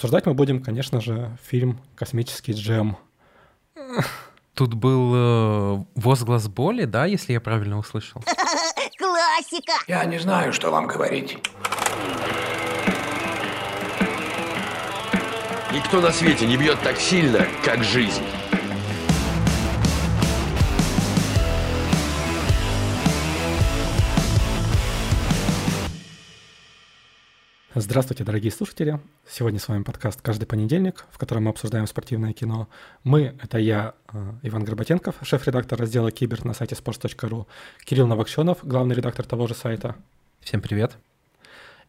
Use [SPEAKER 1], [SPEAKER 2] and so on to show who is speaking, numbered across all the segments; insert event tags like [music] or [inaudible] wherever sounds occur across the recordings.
[SPEAKER 1] Обсуждать мы будем, конечно же, фильм «Космический джем».
[SPEAKER 2] Тут был э, возглас боли, да, если я правильно услышал? [laughs]
[SPEAKER 3] Классика!
[SPEAKER 4] Я не знаю, что вам говорить.
[SPEAKER 5] Никто на свете не бьет так сильно, как жизнь.
[SPEAKER 1] Здравствуйте, дорогие слушатели. Сегодня с вами подкаст «Каждый понедельник», в котором мы обсуждаем спортивное кино. Мы — это я, э, Иван Горбатенков, шеф-редактор раздела «Кибер» на сайте sports.ru, Кирилл Новокщенов, главный редактор того же сайта.
[SPEAKER 2] Всем привет.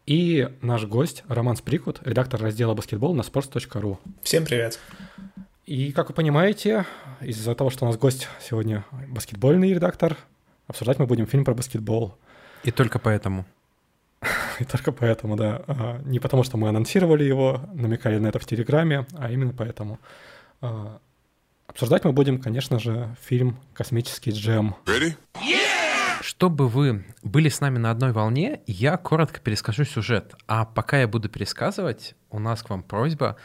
[SPEAKER 1] И наш гость Роман Сприкут, редактор раздела «Баскетбол» на sports.ru.
[SPEAKER 6] Всем привет.
[SPEAKER 1] И, как вы понимаете, из-за того, что у нас гость сегодня баскетбольный редактор, обсуждать мы будем фильм про баскетбол.
[SPEAKER 2] И только поэтому. [laughs]
[SPEAKER 1] И только поэтому, да. А, Не потому, что мы анонсировали его, намекали на это в Телеграме, а именно поэтому. А, Обсуждать мы будем, конечно же, фильм «Космический джем».
[SPEAKER 2] Чтобы вы были с нами на одной волне, я коротко перескажу сюжет. А пока я буду пересказывать, у нас к вам просьба,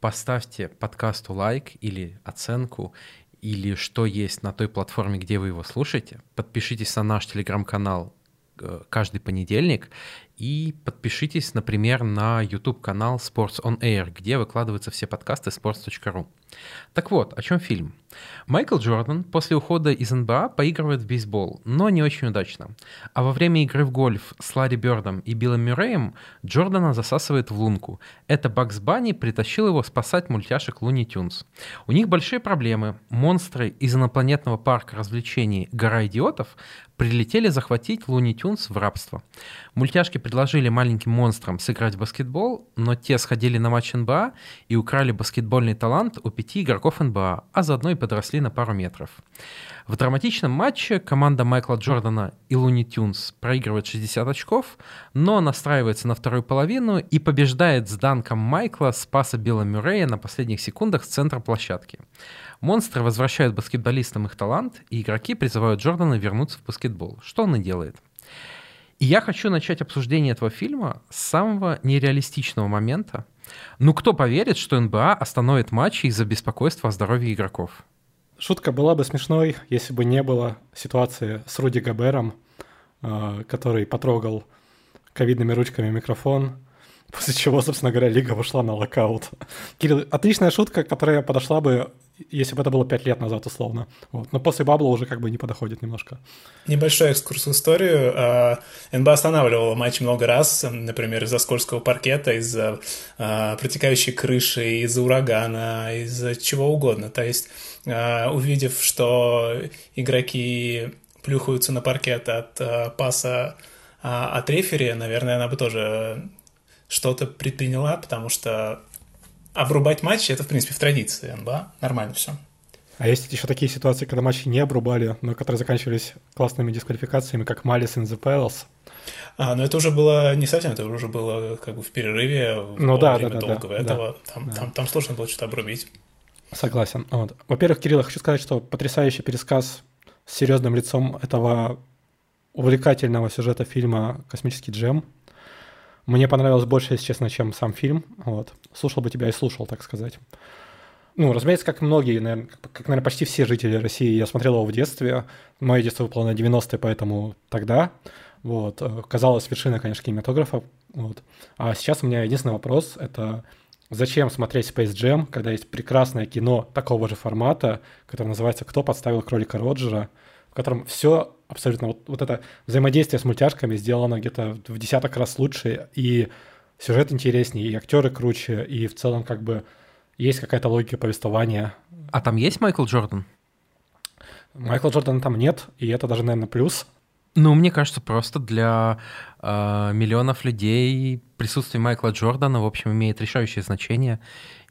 [SPEAKER 2] поставьте подкасту лайк или оценку, или что есть на той платформе, где вы его слушаете. Подпишитесь на наш телеграм-канал э, каждый понедельник и подпишитесь, например, на YouTube-канал Sports on Air, где выкладываются все подкасты sports.ru. Так вот, о чем фильм? Майкл Джордан после ухода из НБА поигрывает в бейсбол, но не очень удачно. А во время игры в гольф с Ларри Бёрдом и Биллом Мюрреем Джордана засасывает в лунку. Это Бакс Банни притащил его спасать мультяшек Луни Тюнс. У них большие проблемы. Монстры из инопланетного парка развлечений «Гора идиотов» прилетели захватить Луни Тюнс в рабство. Мультяшки предложили маленьким монстрам сыграть в баскетбол, но те сходили на матч НБА и украли баскетбольный талант у пяти игроков НБА, а заодно и подросли на пару метров. В драматичном матче команда Майкла Джордана и Луни Тюнс проигрывает 60 очков, но настраивается на вторую половину и побеждает с данком Майкла с паса Билла Мюррея на последних секундах с центра площадки. Монстры возвращают баскетболистам их талант, и игроки призывают Джордана вернуться в баскетбол, что он и делает. И я хочу начать обсуждение этого фильма с самого нереалистичного момента. Ну кто поверит, что НБА остановит матчи из-за беспокойства о здоровье игроков?
[SPEAKER 1] Шутка была бы смешной, если бы не было ситуации с Руди Гобером, э, который потрогал ковидными ручками микрофон, [laughs] после чего, собственно говоря, лига вышла на локаут. Кирилл, отличная шутка, которая подошла бы, если бы это было пять лет назад, условно. Вот. Но после бабла уже как бы не подоходит немножко.
[SPEAKER 6] Небольшой экскурс в историю. А, НБА останавливала матч много раз, например, из-за скользкого паркета, из-за а, протекающей крыши, из-за урагана, из-за чего угодно. То есть, а, увидев, что игроки плюхаются на паркет от паса от рефери, наверное, она бы тоже что-то предприняла, потому что обрубать матч это, в принципе, в традиции НБА. Нормально все.
[SPEAKER 1] А есть еще такие ситуации, когда матчи не обрубали, но которые заканчивались классными дисквалификациями, как Малис in the Palace.
[SPEAKER 6] А, но это уже было не совсем, это уже было как бы в перерыве,
[SPEAKER 1] Ну да,
[SPEAKER 6] время
[SPEAKER 1] да, да,
[SPEAKER 6] долгого
[SPEAKER 1] да,
[SPEAKER 6] этого.
[SPEAKER 1] да,
[SPEAKER 6] там,
[SPEAKER 1] да.
[SPEAKER 6] Там, там сложно было что-то обрубить.
[SPEAKER 1] Согласен. Вот. Во-первых, Кирилл, я хочу сказать, что потрясающий пересказ с серьезным лицом этого увлекательного сюжета фильма «Космический джем». Мне понравилось больше, если честно, чем сам фильм. Вот. Слушал бы тебя и слушал, так сказать. Ну, разумеется, как многие, наверное, как, как, наверное, почти все жители России, я смотрел его в детстве. Мое детство выпало на 90-е, поэтому тогда. Вот. э, Казалось, вершина, конечно, кинематографа. Вот. А сейчас у меня единственный вопрос – это зачем смотреть Space Jam, когда есть прекрасное кино такого же формата, которое называется «Кто подставил кролика Роджера», в котором все абсолютно, вот, вот это взаимодействие с мультяшками сделано где-то в десяток раз лучше, и сюжет интереснее, и актеры круче, и в целом как бы есть какая-то логика повествования.
[SPEAKER 2] А там есть Майкл Джордан?
[SPEAKER 1] Майкла Джордана там нет, и это даже, наверное, плюс.
[SPEAKER 2] Ну, мне кажется, просто для э, миллионов людей присутствие Майкла Джордана, в общем, имеет решающее значение.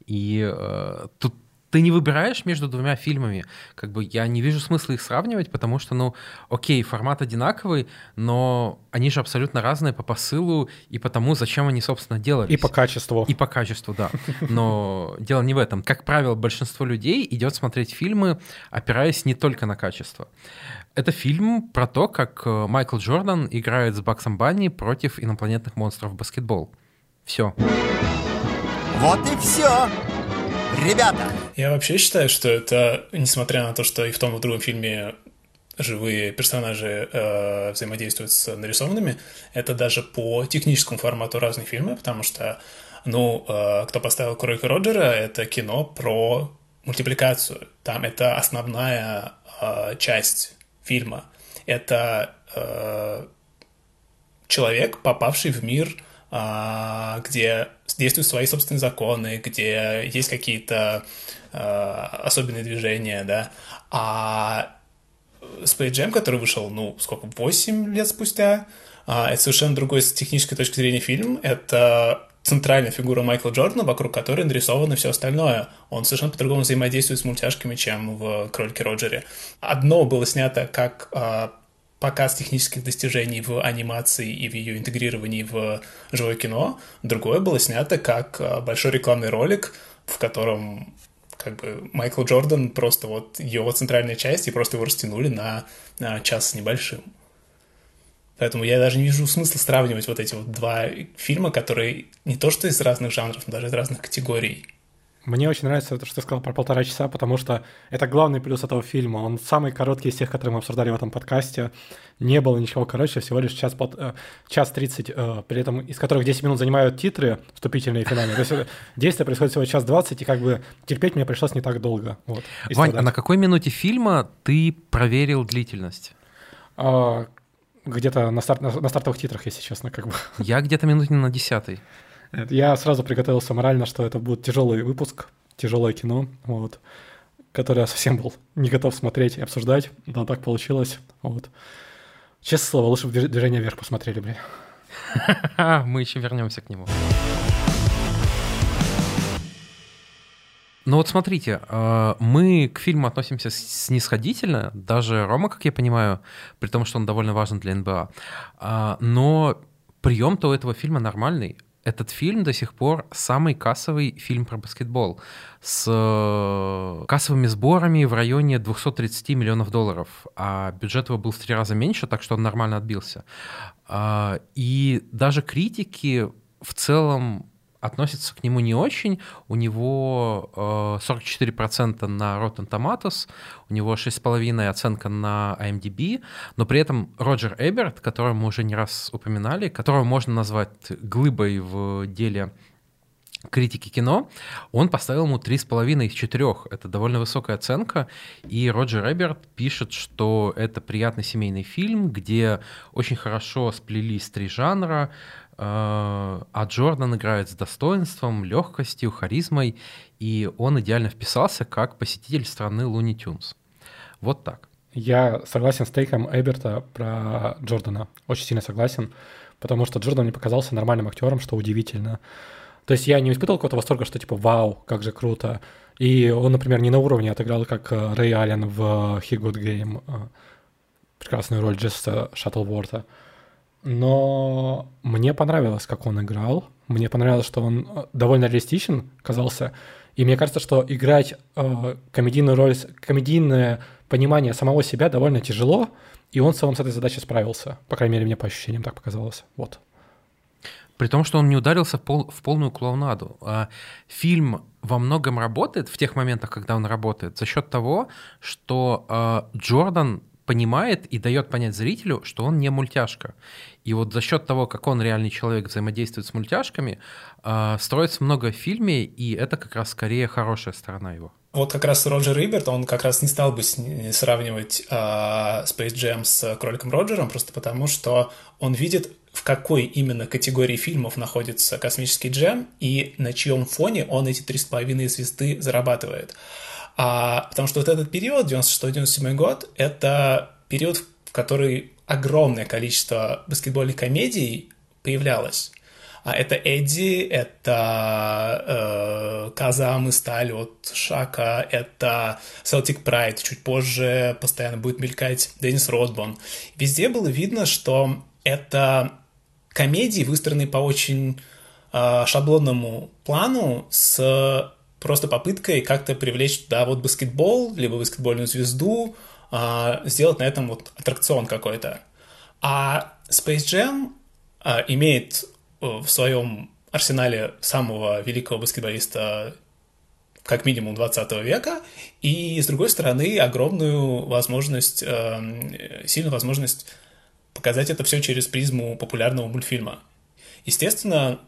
[SPEAKER 2] И э, тут ты не выбираешь между двумя фильмами. Как бы я не вижу смысла их сравнивать, потому что, ну, окей, формат одинаковый, но они же абсолютно разные по посылу и по тому, зачем они, собственно, делались.
[SPEAKER 1] И по качеству.
[SPEAKER 2] И по качеству, да. Но дело не в этом. Как правило, большинство людей идет смотреть фильмы, опираясь не только на качество. Это фильм про то, как э, Майкл Джордан играет с Баксом Банни против инопланетных монстров в баскетбол. Все.
[SPEAKER 7] Вот и все. Ребята,
[SPEAKER 6] Я вообще считаю, что это, несмотря на то, что и в том, и в другом фильме живые персонажи э, взаимодействуют с нарисованными, это даже по техническому формату разные фильмы, потому что, ну, э, кто поставил Кройка Роджера, это кино про мультипликацию. Там это основная э, часть фильма. Это э, человек, попавший в мир, где действуют свои собственные законы, где есть какие-то а, особенные движения, да. А Space Jam, который вышел, ну, сколько, 8 лет спустя, а, это совершенно другой с технической точки зрения фильм. Это центральная фигура Майкла Джордана, вокруг которой нарисовано все остальное. Он совершенно по-другому взаимодействует с мультяшками, чем в «Кролике Роджере». Одно было снято как а, показ технических достижений в анимации и в ее интегрировании в живое кино. Другое было снято как а, большой рекламный ролик, в котором как бы Майкл Джордан просто вот его центральная часть, и просто его растянули на, на час с небольшим. Поэтому я даже не вижу смысла сравнивать вот эти вот два фильма, которые не то что из разных жанров, но даже из разных категорий.
[SPEAKER 1] Мне очень нравится то, что ты сказал про полтора часа, потому что это главный плюс этого фильма. Он самый короткий из тех, которые мы обсуждали в этом подкасте. Не было ничего короче, всего лишь час, пол, э, час 30, э, при этом из которых 10 минут занимают титры, вступительные и финальные. То есть э, действие происходит всего час 20, и как бы терпеть мне пришлось не так долго. Вот,
[SPEAKER 2] Вань, а на какой минуте фильма ты проверил длительность?
[SPEAKER 1] А, где-то на, старт, на, на стартовых титрах, если честно, как бы.
[SPEAKER 2] Я где-то минуте на десятой.
[SPEAKER 1] Я сразу приготовился морально, что это будет тяжелый выпуск, тяжелое кино, вот, которое я совсем был не готов смотреть и обсуждать, но так получилось, вот. Честное слово, лучше бы «Движ- движение вверх посмотрели, бля. [laughs]
[SPEAKER 2] Мы еще вернемся к нему. Ну вот смотрите, э, мы к фильму относимся снисходительно, даже Рома, как я понимаю, при том, что он довольно важен для НБА. А, Но прием-то у этого фильма нормальный. Этот фильм до сих пор самый кассовый фильм про баскетбол с э, кассовыми сборами в районе 230 миллионов долларов, а бюджет его был в три раза меньше, так что он нормально отбился. А, И даже критики в целом относятся к нему не очень. У него э, 44% на Rotten Tomatoes, у него 6,5 оценка на IMDb, но при этом Роджер Эберт, которого мы уже не раз упоминали, которого можно назвать глыбой в деле критики кино, он поставил ему 3,5 из 4. Это довольно высокая оценка. И Роджер Эберт пишет, что это приятный семейный фильм, где очень хорошо сплелись три жанра, э, а Джордан играет с достоинством, легкостью, харизмой, и он идеально вписался как посетитель страны Луни Тюнс. Вот так.
[SPEAKER 1] Я согласен с тейком Эберта про Джордана, очень сильно согласен, потому что Джордан мне показался нормальным актером, что удивительно. То есть я не испытывал какого-то восторга, что типа вау, как же круто. И он, например, не на уровне отыграл, как э, Рэй Аллен в He Good Game, э, прекрасную роль Джесса Шаттлворта. Но мне понравилось, как он играл. Мне понравилось, что он э, довольно реалистичен казался. И мне кажется, что играть э, комедийную роль, комедийное понимание самого себя довольно тяжело, и он в целом с этой задачей справился. По крайней мере, мне по ощущениям так показалось. Вот.
[SPEAKER 2] При том, что он не ударился в, пол- в полную клоунаду. А Фильм во многом работает в тех моментах, когда он работает, за счет того, что а, Джордан понимает и дает понять зрителю, что он не мультяшка. И вот за счет того, как он реальный человек взаимодействует с мультяшками, а, строится много в фильме, и это как раз скорее хорошая сторона его.
[SPEAKER 6] Вот как раз Роджер Риберт, он как раз не стал бы сравнивать а, Space Jam с Кроликом Роджером, просто потому что он видит, в какой именно категории фильмов находится космический джем и на чьем фоне он эти три с половиной звезды зарабатывает. А, потому что вот этот период, 96-97 год, это период, в который огромное количество баскетбольных комедий появлялось. А это Эдди, это э, Казам и Сталь от Шака, это Celtic Pride, чуть позже постоянно будет мелькать Деннис Родбон. Везде было видно, что это комедии, выстроенные по очень э, шаблонному плану с просто попыткой как-то привлечь туда вот баскетбол, либо баскетбольную звезду, э, сделать на этом вот аттракцион какой-то. А Space Jam э, имеет э, в своем арсенале самого великого баскетболиста как минимум 20 века, и, с другой стороны, огромную возможность, э, сильную возможность показать это все через призму популярного мультфильма. Естественно,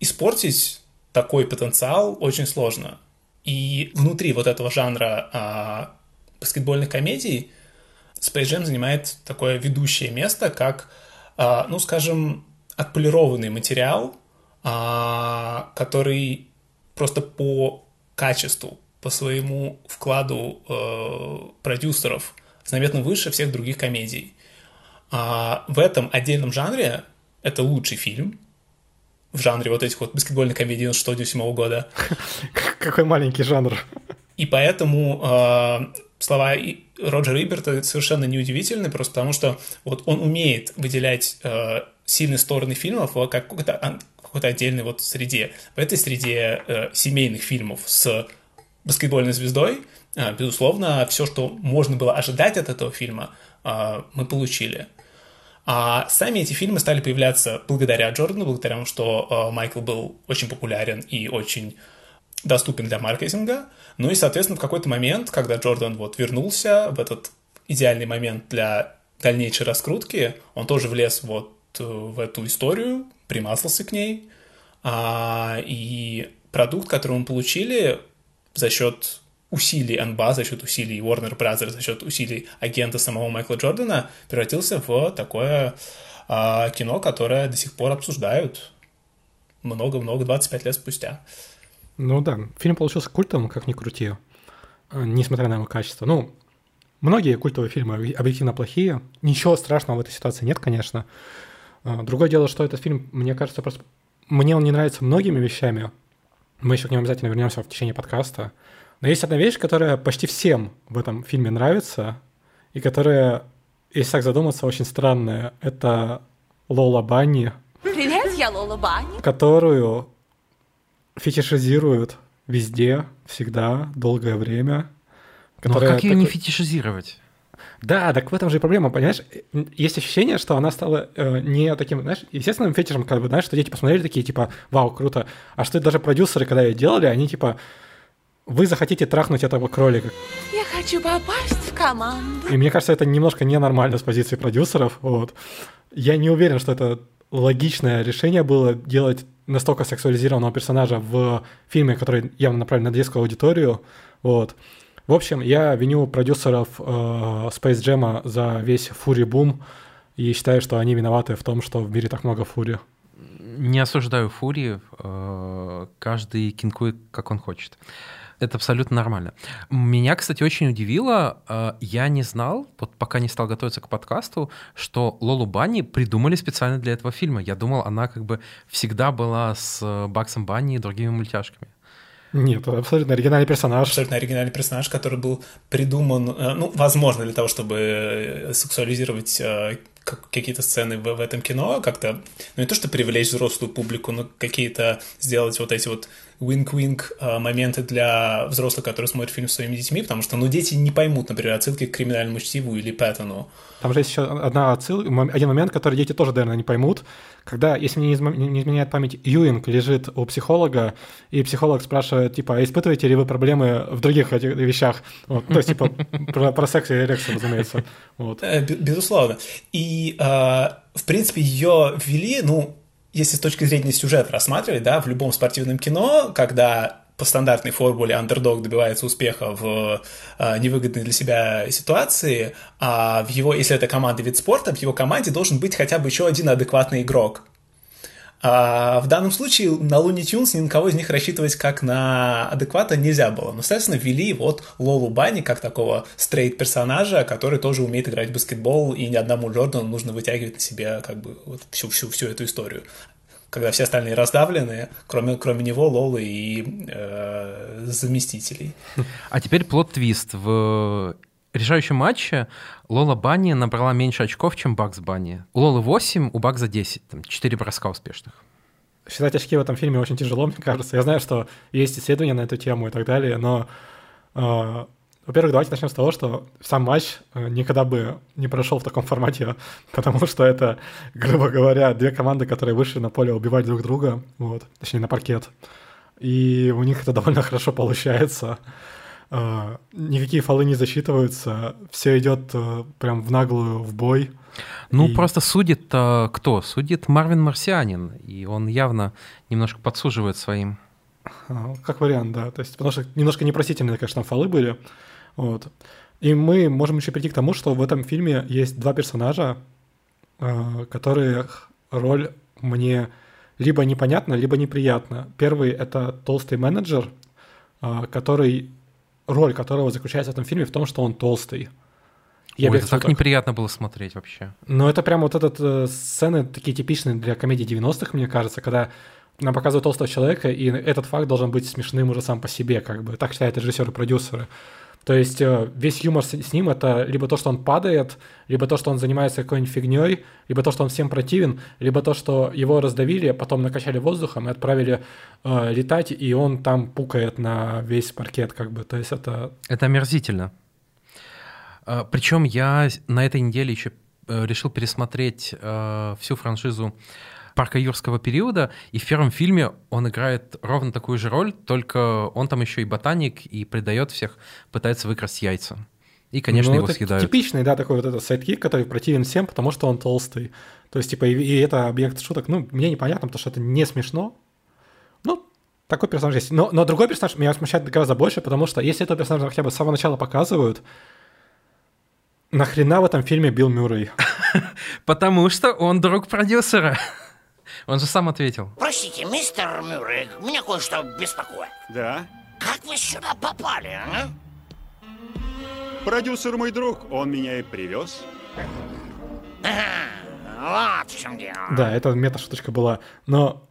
[SPEAKER 6] испортить такой потенциал очень сложно. И внутри вот этого жанра а, баскетбольных комедий Space Jam занимает такое ведущее место, как, а, ну, скажем, отполированный материал, а, который просто по качеству, по своему вкладу э, продюсеров заметно выше всех других комедий. А в этом отдельном жанре это лучший фильм в жанре вот этих вот баскетбольных комедий 96 года. [laughs]
[SPEAKER 1] Какой маленький жанр.
[SPEAKER 6] И поэтому э, слова Роджера Иберта совершенно неудивительны, просто потому что вот он умеет выделять э, сильные стороны фильмов в какой-то какой-то отдельной вот среде. В этой среде э, семейных фильмов с баскетбольной звездой, э, безусловно, все, что можно было ожидать от этого фильма, э, мы получили. А сами эти фильмы стали появляться благодаря Джордану, благодаря тому, что э, Майкл был очень популярен и очень доступен для маркетинга. Ну и, соответственно, в какой-то момент, когда Джордан вот вернулся в этот идеальный момент для дальнейшей раскрутки, он тоже влез вот э, в эту историю, примазался к ней, а, и продукт, который мы получили за счет усилий НБА, за счет усилий Warner Bros., за счет усилий агента самого Майкла Джордана, превратился в такое а, кино, которое до сих пор обсуждают много-много, 25 лет спустя.
[SPEAKER 1] Ну да, фильм получился культовым, как ни крути, э, несмотря на его качество. Ну, многие культовые фильмы объективно плохие. Ничего страшного в этой ситуации нет, конечно. А, другое дело, что этот фильм, мне кажется, просто... Мне он не нравится многими вещами. Мы еще к нему обязательно вернемся в течение подкаста. Но есть одна вещь, которая почти всем в этом фильме нравится, и которая, если так задуматься, очень странная. Это Лола Банни.
[SPEAKER 3] Привет, я Лола Банни.
[SPEAKER 1] Которую фетишизируют везде, всегда, долгое время.
[SPEAKER 2] Ну а как ее такой... не фетишизировать?
[SPEAKER 1] Да, так в этом же и проблема, понимаешь? Есть ощущение, что она стала э, не таким, знаешь, естественным фетишем, как бы, знаешь, что дети посмотрели такие, типа, вау, круто. А что даже продюсеры, когда ее делали, они типа, вы захотите трахнуть этого кролика.
[SPEAKER 3] Я хочу попасть в команду.
[SPEAKER 1] И мне кажется, это немножко ненормально с позиции продюсеров, вот. Я не уверен, что это логичное решение было делать настолько сексуализированного персонажа в фильме, который явно направлен на детскую аудиторию, вот. В общем, я виню продюсеров э, Space Jam за весь фури-бум и считаю, что они виноваты в том, что в мире так много фури.
[SPEAKER 2] Не осуждаю фури, э, каждый кинкует, как он хочет. Это абсолютно нормально. Меня, кстати, очень удивило, э, я не знал, вот пока не стал готовиться к подкасту, что Лолу Банни придумали специально для этого фильма. Я думал, она как бы всегда была с Баксом Банни и другими мультяшками.
[SPEAKER 1] Нет, это абсолютно оригинальный персонаж.
[SPEAKER 6] Абсолютно оригинальный персонаж, который был придуман, э, ну, возможно, для того, чтобы э, сексуализировать какие-то сцены в, в этом кино, как-то, ну, не то, что привлечь взрослую публику, но какие-то сделать вот эти вот винк-винк моменты для взрослых, которые смотрят фильм с своими детьми, потому что, ну, дети не поймут, например, отсылки к криминальному чтиву или Пэттону.
[SPEAKER 1] Там же есть еще одна отсылка, один момент, который дети тоже, наверное, не поймут. Когда, если мне не изменяет память, Юинг лежит у психолога, и психолог спрашивает, типа, а испытываете ли вы проблемы в других этих вещах? Вот, то есть, типа, про, про секс и эрекцию, разумеется. Вот.
[SPEAKER 6] Э, безусловно. И, э, в принципе, ее ввели, ну, если с точки зрения сюжета рассматривать, да, в любом спортивном кино, когда по стандартной формуле андердог добивается успеха в э, невыгодной для себя ситуации, а в его, если это команда вид спорта, в его команде должен быть хотя бы еще один адекватный игрок. А в данном случае на Луни Тюнс ни на кого из них рассчитывать как на адеквата нельзя было. Но, соответственно, ввели вот Лолу Бани как такого стрейт-персонажа, который тоже умеет играть в баскетбол, и ни одному Джордану нужно вытягивать на себе как бы вот всю, всю, всю эту историю когда все остальные раздавлены, кроме, кроме него, Лолы и э, заместителей.
[SPEAKER 2] А теперь плод-твист. В решающем матче Лола Банни набрала меньше очков, чем Бакс Банни. У Лолы 8, у Бакса 10. Там 4 броска успешных.
[SPEAKER 1] Считать очки в этом фильме очень тяжело, мне кажется. Я знаю, что есть исследования на эту тему и так далее, но э, во-первых, давайте начнем с того, что сам матч э, никогда бы не прошел в таком формате, [laughs] потому что это, грубо говоря, две команды, которые вышли на поле убивать друг друга, вот, точнее, на паркет. И у них это довольно хорошо получается. Э, никакие фолы не засчитываются, все идет э, прям в наглую в бой.
[SPEAKER 2] Ну,
[SPEAKER 1] И-
[SPEAKER 2] просто судит э, кто? Судит Марвин Марсианин, и он явно немножко подсуживает своим.
[SPEAKER 1] А, Как вариант, да. То есть, потому что немножко непростительные, конечно, там фолы были. Вот. И мы можем еще прийти к тому, что в этом фильме есть два персонажа, э, которых роль мне либо непонятна, либо неприятна. Первый — это толстый менеджер, который, роль которого заключается в этом фильме в том, что он толстый. И
[SPEAKER 2] Ой, это так неприятно было смотреть вообще.
[SPEAKER 1] Но это прям вот этот э, сцены такие типичные для комедий 90-х, мне кажется, когда нам показывают толстого человека, и этот факт должен быть смешным уже сам по себе, как бы. Так считают режиссеры и продюсеры. То есть э, весь юмор с, с ним это либо то, что он падает, либо то, что он занимается какой-нибудь фигней, либо то, что он всем противен, либо то, что его раздавили, а потом накачали воздухом и отправили э, летать, и он там пукает на весь паркет, как бы. То есть это
[SPEAKER 2] Это омерзительно. Причем я на этой неделе еще э, решил пересмотреть э, всю франшизу парка юрского периода, и в первом фильме он играет ровно такую же роль, только он там еще и ботаник, и предает всех, пытается выкрасть яйца. И, конечно,
[SPEAKER 1] Ну,
[SPEAKER 2] его
[SPEAKER 1] это
[SPEAKER 2] съедают.
[SPEAKER 1] Типичный, да, такой вот этот sidekick, который противен всем, потому что он толстый. То есть, типа, и, и это объект шуток. Ну, мне непонятно, потому что это не смешно. Ну, такой персонаж есть. Но, но другой персонаж меня смущает гораздо больше, потому что если этого персонажа хотя бы с самого начала показывают, нахрена в этом фильме Билл Мюррей? [laughs]
[SPEAKER 2] Потому что он друг продюсера. Он же сам ответил.
[SPEAKER 8] Простите, мистер Мюррей, меня кое-что беспокоит.
[SPEAKER 9] Да?
[SPEAKER 8] Как вы сюда попали, а?
[SPEAKER 9] Продюсер мой друг, он меня и привез.
[SPEAKER 8] Вот в чем дело.
[SPEAKER 1] Да, это мета-шуточка была. Но...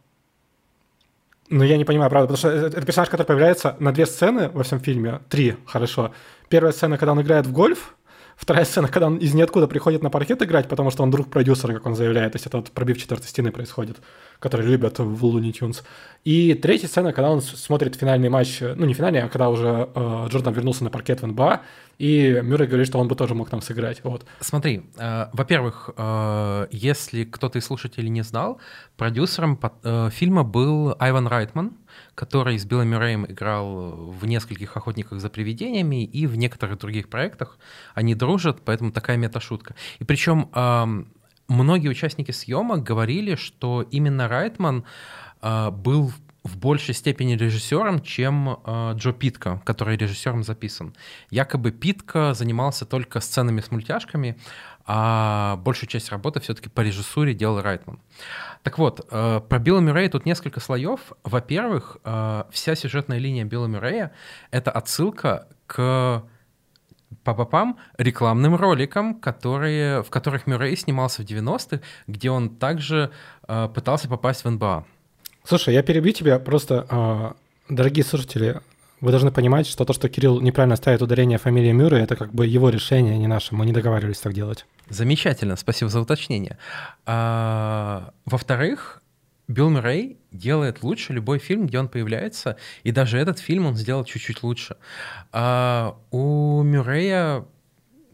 [SPEAKER 1] Но я не понимаю, правда, потому что это это персонаж, который появляется на две сцены во всем фильме. Три, хорошо. Первая сцена, когда он играет в гольф. Вторая сцена, когда он из ниоткуда приходит на паркет играть, потому что он друг продюсера, как он заявляет. То есть это вот пробив четвертой стены происходит, которые любят в Looney Tunes. И третья сцена, когда он смотрит финальный матч, ну не финальный, а когда уже э, Джордан вернулся на паркет в НБА, и Мюррей говорит, что он бы тоже мог там сыграть. Вот.
[SPEAKER 2] Смотри, э, во-первых, э, если кто-то из слушателей не знал, продюсером под- э, фильма был Айван Райтман, который с Биллом Мюрреем играл в нескольких «Охотниках за привидениями» и в некоторых других проектах. Они дружат, поэтому такая мета-шутка. И причем многие участники съемок говорили, что именно Райтман э, был в большей степени режиссером, чем э, Джо Питка, который режиссером записан. Якобы Питка занимался только сценами с мультяшками, а большую часть работы все-таки по режиссуре делал Райтман. Так вот, э, про Билла Мюррея тут несколько слоев. Во-первых, э, вся сюжетная линия Билла Мюррея — это отсылка к папапам рекламным роликам, которые, в которых Мюррей снимался в 90-х, где он также э, пытался попасть в НБА.
[SPEAKER 1] Слушай, я перебью тебя, просто, а, дорогие слушатели, вы должны понимать, что то, что Кирилл неправильно ставит ударение фамилии Мюррей, это как бы его решение, не наше. Мы не договаривались так делать.
[SPEAKER 2] Замечательно, спасибо за уточнение. А, во-вторых, Билл Мюррей делает лучше любой фильм, где он появляется, и даже этот фильм он сделал чуть-чуть лучше. А, у Мюррея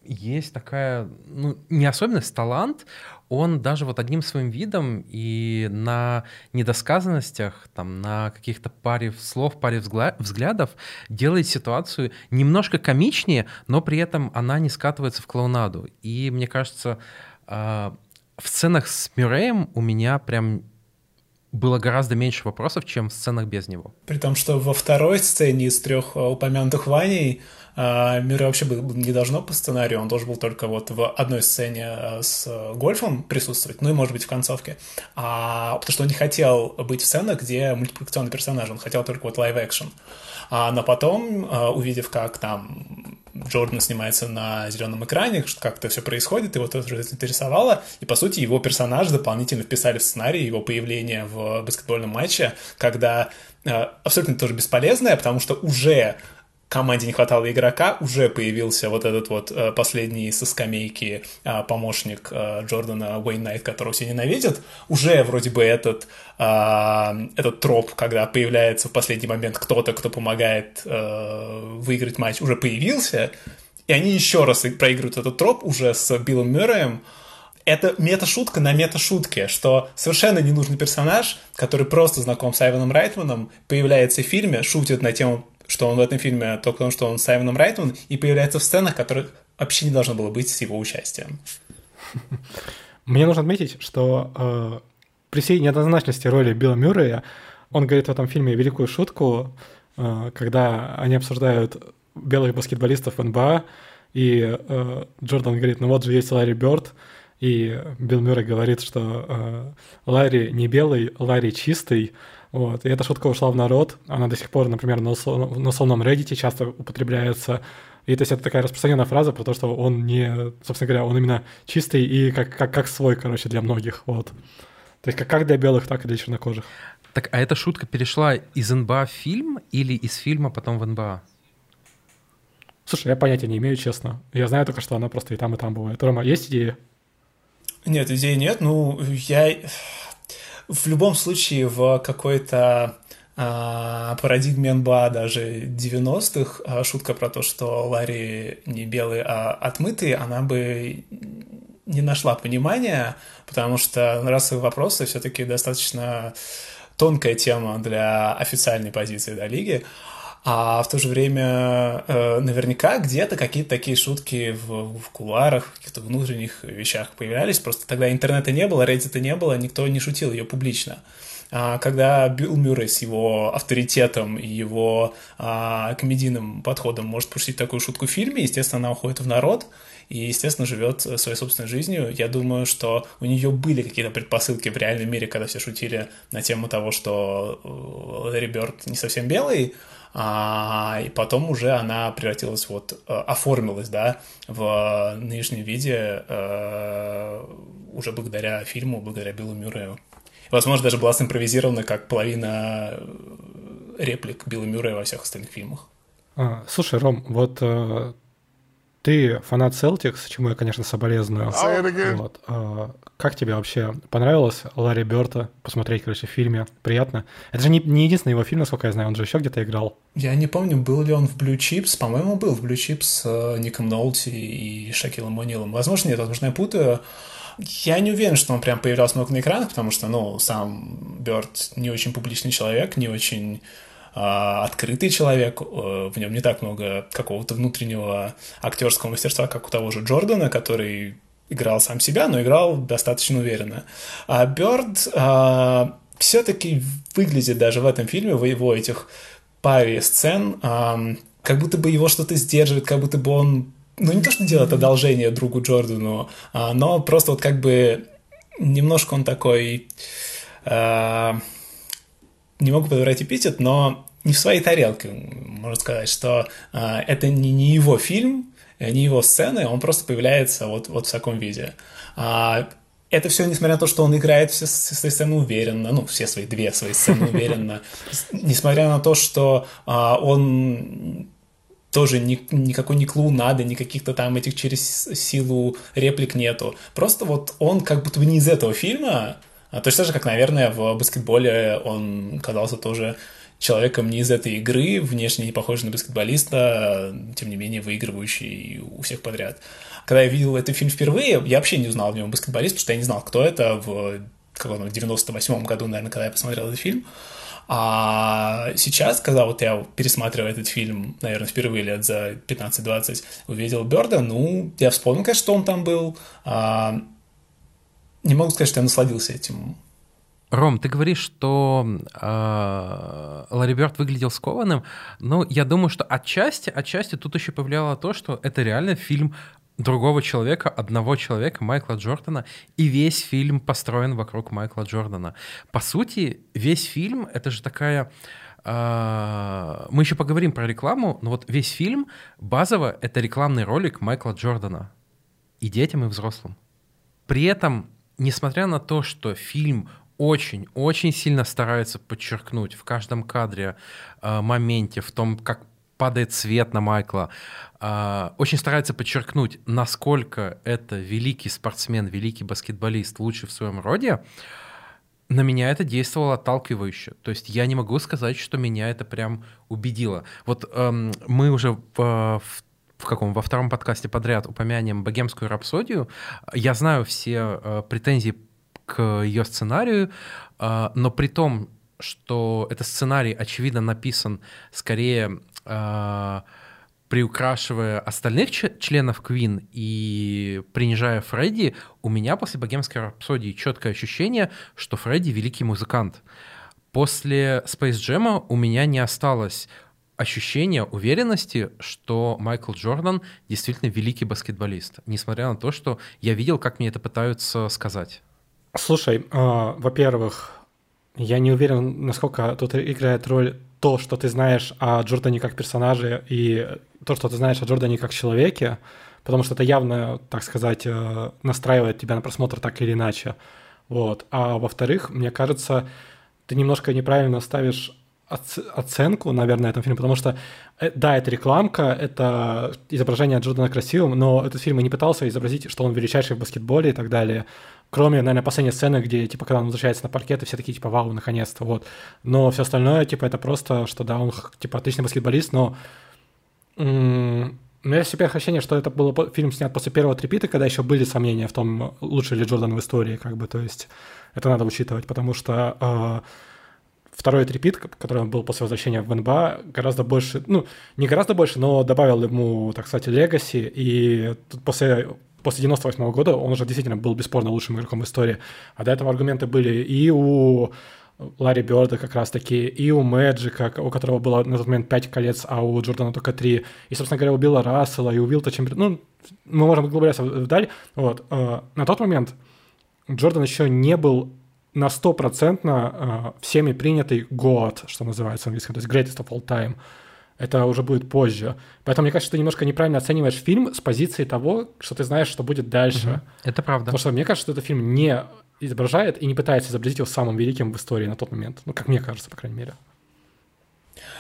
[SPEAKER 2] есть такая, ну, не особенность, талант. Он даже вот одним своим видом и на недосказанностях, там, на каких-то паре слов, паре взглядов делает ситуацию немножко комичнее, но при этом она не скатывается в клоунаду. И мне кажется, а, в сценах с Мюрреем у меня прям было гораздо меньше вопросов, чем в сценах без него.
[SPEAKER 6] При том, что во второй сцене из трех а, упомянутых Ваней Мюррей вообще был, не должно по сценарию, он должен был только вот в одной сцене а, с а, гольфом присутствовать, ну и, может быть, в концовке. А, потому что он не хотел быть в сценах, где мультипликационный персонаж, он хотел только вот live-action. А, но потом, а, увидев, как там Джордан снимается на зеленом экране, что- как это все происходит, его тоже заинтересовало, и, по сути, его персонаж дополнительно вписали в сценарий, его появление в баскетбольном матче, когда абсолютно тоже бесполезное, потому что уже команде не хватало игрока, уже появился вот этот вот э, последний со скамейки э, помощник э, Джордана Уэйн Найт, которого все ненавидят. Уже вроде бы этот, этот троп, когда появляется в последний момент кто-то, кто помогает выиграть матч, уже появился. И они еще раз проигрывают этот троп уже с Биллом Мюрреем, это мета-шутка на мета-шутке, что совершенно ненужный персонаж, который просто знаком с Айваном Райтманом, появляется в фильме, шутит на тему, что он в этом фильме только потому, что он с Айваном Райтманом, и появляется в сценах, которых вообще не должно было быть с его участием.
[SPEAKER 1] Мне нужно отметить, что э, при всей неоднозначности роли Билла Мюррея, он говорит в этом фильме великую шутку, э, когда они обсуждают белых баскетболистов НБА, и э, Джордан говорит, ну вот же есть Ларри Бёрд, и Билл Мюррей говорит, что э, Ларри не белый, Ларри чистый. Вот. И эта шутка ушла в народ. Она до сих пор, например, на, на условном Reddit часто употребляется. И то есть это такая распространенная фраза про то, что он не, собственно говоря, он именно чистый и как, как, как свой, короче, для многих. Вот. То есть как, как для белых, так и для чернокожих.
[SPEAKER 2] Так, а эта шутка перешла из НБА в фильм или из фильма потом в НБА?
[SPEAKER 1] Слушай, я понятия не имею, честно. Я знаю только, что она просто и там, и там бывает. Рома, есть идея?
[SPEAKER 6] Нет, идеи нет. Ну, я в любом случае в какой-то а, парадигме НБА даже 90-х а, шутка про то, что Ларри не белый, а отмытый, она бы не нашла понимания, потому что расовые вопросы все-таки достаточно тонкая тема для официальной позиции да, лиги. А в то же время э, наверняка где-то какие-то такие шутки в, в кулуарах, в каких-то внутренних вещах появлялись. Просто тогда интернета не было, Reddit не было, никто не шутил ее публично. А когда Билл Мюррей с его авторитетом и его а, комедийным подходом может пошутить такую шутку в фильме, естественно, она уходит в народ и, естественно, живет своей собственной жизнью. Я думаю, что у нее были какие-то предпосылки в реальном мире, когда все шутили на тему того, что э, Ларри Бёрд не совсем белый, а, и потом уже она превратилась, вот, э, оформилась, да, в нынешнем виде э, уже благодаря фильму, благодаря Биллу Мюррею. Возможно, даже была симпровизирована как половина э, реплик Билла Мюррея во всех остальных фильмах.
[SPEAKER 1] А, слушай, Ром, вот э, ты фанат Celtics, чему я, конечно, соболезную. Вот. А, как тебе вообще понравилось Ларри Берта посмотреть, короче, в фильме? Приятно. Это же не, не единственный его фильм, насколько я знаю, он же еще где-то играл.
[SPEAKER 6] Я не помню, был ли он в Blue Chips. По-моему, был в Blue Chips с э, Ником Нолти и Шакилом О'Нилом. Возможно, нет, возможно, я путаю. Я не уверен, что он прям появлялся много на экранах, потому что, ну, сам Бёрд не очень публичный человек, не очень а, открытый человек, э, в нем не так много какого-то внутреннего актерского мастерства, как у того же Джордана, который играл сам себя, но играл достаточно уверенно. А Бёрд а, все-таки выглядит даже в этом фильме, в его этих паре сцен, а, как будто бы его что-то сдерживает, как будто бы он, ну не то, что делает одолжение другу Джордану, а, но просто вот как бы немножко он такой... А, не могу подобрать эпитет, но не в своей тарелке, можно сказать, что э, это не, не его фильм, не его сцены, он просто появляется вот, вот в таком виде. А, это все, несмотря на то, что он играет все свои сцены уверенно, ну, все свои две свои сцены [laughs] уверенно, несмотря на то, что а, он тоже ни, никакой не клоунады, никаких-то там этих через силу реплик нету. Просто вот он как будто бы не из этого фильма, а точно так же, как, наверное, в баскетболе он казался тоже человеком не из этой игры, внешне не похожий на баскетболиста, тем не менее выигрывающий у всех подряд. Когда я видел этот фильм впервые, я вообще не узнал в нем баскетболист, потому что я не знал, кто это в, как он, в 98 году, наверное, когда я посмотрел этот фильм. А сейчас, когда вот я пересматриваю этот фильм, наверное, впервые лет за 15-20, увидел Бёрда, ну, я вспомнил, конечно, что он там был. А, не могу сказать, что я насладился этим
[SPEAKER 2] Ром, ты говоришь, что э, Ларри Бёрд выглядел скованным, но я думаю, что отчасти, отчасти тут еще повлияло то, что это реально фильм другого человека, одного человека, Майкла Джордана, и весь фильм построен вокруг Майкла Джордана. По сути, весь фильм — это же такая... Э, мы еще поговорим про рекламу, но вот весь фильм базово — это рекламный ролик Майкла Джордана и детям, и взрослым. При этом, несмотря на то, что фильм очень-очень сильно старается подчеркнуть в каждом кадре, э, моменте, в том, как падает свет на Майкла, а, очень старается подчеркнуть, насколько это великий спортсмен, великий баскетболист, лучший в своем роде, на меня это действовало отталкивающе. То есть я не могу сказать, что меня это прям убедило. Вот эм, мы уже в, в в каком во втором подкасте подряд упомянем богемскую рапсодию. Я знаю все э, претензии к ее сценарию, э, но при том, что этот сценарий очевидно написан скорее э, приукрашивая остальных членов Queen и принижая Фредди, у меня после «Богемской рапсодии» четкое ощущение, что Фредди — великий музыкант. После Space Jam у меня не осталось ощущения уверенности, что Майкл Джордан действительно великий баскетболист, несмотря на то, что я видел, как мне это пытаются сказать.
[SPEAKER 1] Слушай, э, во-первых, я не уверен, насколько тут играет роль то, что ты знаешь о Джордане как персонаже и то, что ты знаешь о Джордане как человеке, потому что это явно, так сказать, э, настраивает тебя на просмотр так или иначе. Вот. А во-вторых, мне кажется, ты немножко неправильно ставишь оценку, наверное, этому фильму, потому что, э, да, это рекламка, это изображение Джордана красивым, но этот фильм и не пытался изобразить, что он величайший в баскетболе и так далее. Кроме, наверное, последней сцены, где, типа, когда он возвращается на паркет, и все такие, типа, вау, наконец-то, вот. Но все остальное, типа, это просто, что, да, он, типа, отличный баскетболист, но... У меня теперь ощущение, что это был фильм снят после первого трипита, когда еще были сомнения в том, лучше ли Джордан в истории, как бы, то есть это надо учитывать, потому что э, второй трипит, который был после возвращения в НБА, гораздо больше, ну, не гораздо больше, но добавил ему, так сказать, легаси, и тут после после 98 -го года он уже действительно был бесспорно лучшим игроком в истории. А до этого аргументы были и у Ларри Бёрда как раз-таки, и у Мэджика, у которого было на тот момент 5 колец, а у Джордана только 3. И, собственно говоря, у Билла Рассела, и у Вилта Чемберлина. Ну, мы можем углубляться вдаль. Вот. Э, на тот момент Джордан еще не был на стопроцентно э, всеми принятый год, что называется английском, то есть greatest of all time это уже будет позже. Поэтому мне кажется, ты немножко неправильно оцениваешь фильм с позиции того, что ты знаешь, что будет дальше. Угу.
[SPEAKER 2] Это правда.
[SPEAKER 1] Потому что мне кажется, что этот фильм не изображает и не пытается изобразить его самым великим в истории на тот момент. Ну, как мне кажется, по крайней мере.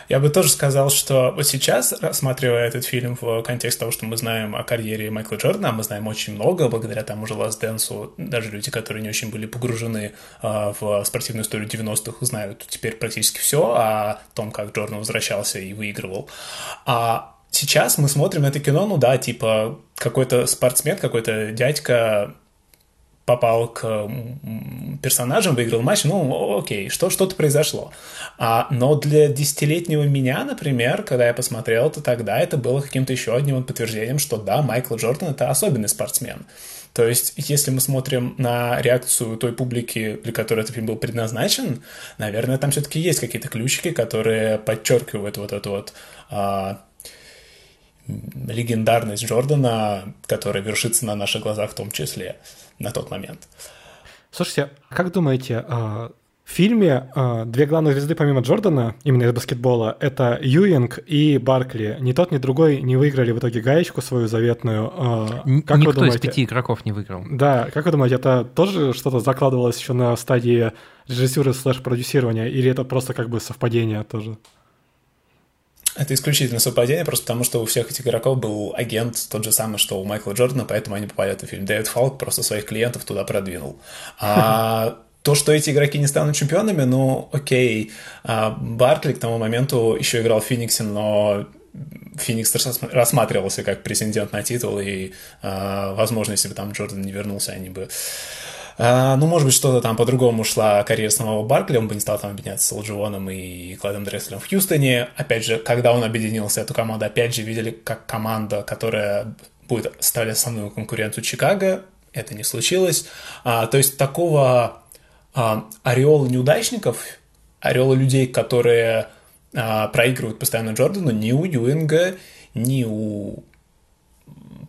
[SPEAKER 6] Я бы тоже сказал, что вот сейчас, рассматривая этот фильм в контексте того, что мы знаем о карьере Майкла Джордана, мы знаем очень много, благодаря тому же Last Dance, даже люди, которые не очень были погружены э, в спортивную историю 90-х, знают теперь практически все о том, как Джордан возвращался и выигрывал. А сейчас мы смотрим это кино, ну да, типа какой-то спортсмен, какой-то дядька попал к персонажам, выиграл матч, ну, окей, что, что-то произошло. А, но для десятилетнего меня, например, когда я посмотрел, то тогда это было каким-то еще одним подтверждением, что да, Майкл Джордан — это особенный спортсмен. То есть, если мы смотрим на реакцию той публики, для которой этот фильм был предназначен, наверное, там все-таки есть какие-то ключики, которые подчеркивают вот эту вот а, легендарность Джордана, которая вершится на наших глазах в том числе на тот момент.
[SPEAKER 1] Слушайте, как думаете, а, в фильме а, две главные звезды помимо Джордана, именно из баскетбола, это Юинг и Баркли. Ни тот, ни другой не выиграли в итоге гаечку свою заветную.
[SPEAKER 2] А, как Никто вы думаете, из пяти игроков не выиграл.
[SPEAKER 1] Да, как вы думаете, это тоже что-то закладывалось еще на стадии режиссуры слэш-продюсирования, или это просто как бы совпадение тоже?
[SPEAKER 6] Это исключительно совпадение, просто потому что у всех этих игроков был агент тот же самый, что у Майкла Джордана, поэтому они попали в этот фильм. Дэвид Фалк просто своих клиентов туда продвинул. А [laughs] то, что эти игроки не станут чемпионами, ну, окей. А Баркли к тому моменту еще играл в Фениксе, но Феникс рассматривался как претендент на титул, и, а, возможно, если бы там Джордан не вернулся, они бы а, ну, может быть, что-то там по-другому шла карьера самого Баркли, он бы не стал там объединяться с Лджионом и Кладом Дресселем в Хьюстоне. Опять же, когда он объединился, эту команду опять же видели как команда, которая будет составлять основную конкуренцию Чикаго. Это не случилось. А, то есть такого а, ореола неудачников, ореола людей, которые а, проигрывают постоянно Джордану, ни у Юинга, ни у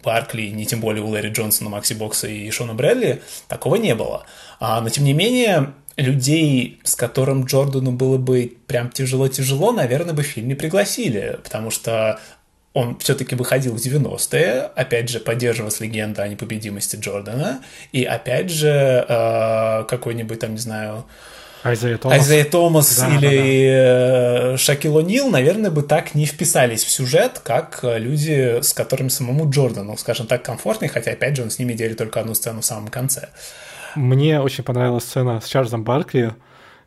[SPEAKER 6] Баркли, не тем более у Лэри Джонсона, Макси Бокса и Шона Брэдли, такого не было. А, но тем не менее, людей, с которым Джордану было бы прям тяжело-тяжело, наверное, бы в фильм не пригласили, потому что он все-таки выходил в 90-е, опять же, поддерживалась легенда о непобедимости Джордана, и опять же, э, какой-нибудь там, не знаю,
[SPEAKER 1] Айзея Томас,
[SPEAKER 6] Айзея Томас да, или да, да. Шакил О'Нил, наверное, бы так не вписались в сюжет, как люди, с которыми самому Джордану, скажем так, комфортнее, хотя, опять же, он с ними делит только одну сцену в самом конце.
[SPEAKER 1] Мне очень понравилась сцена с Чарльзом Баркли,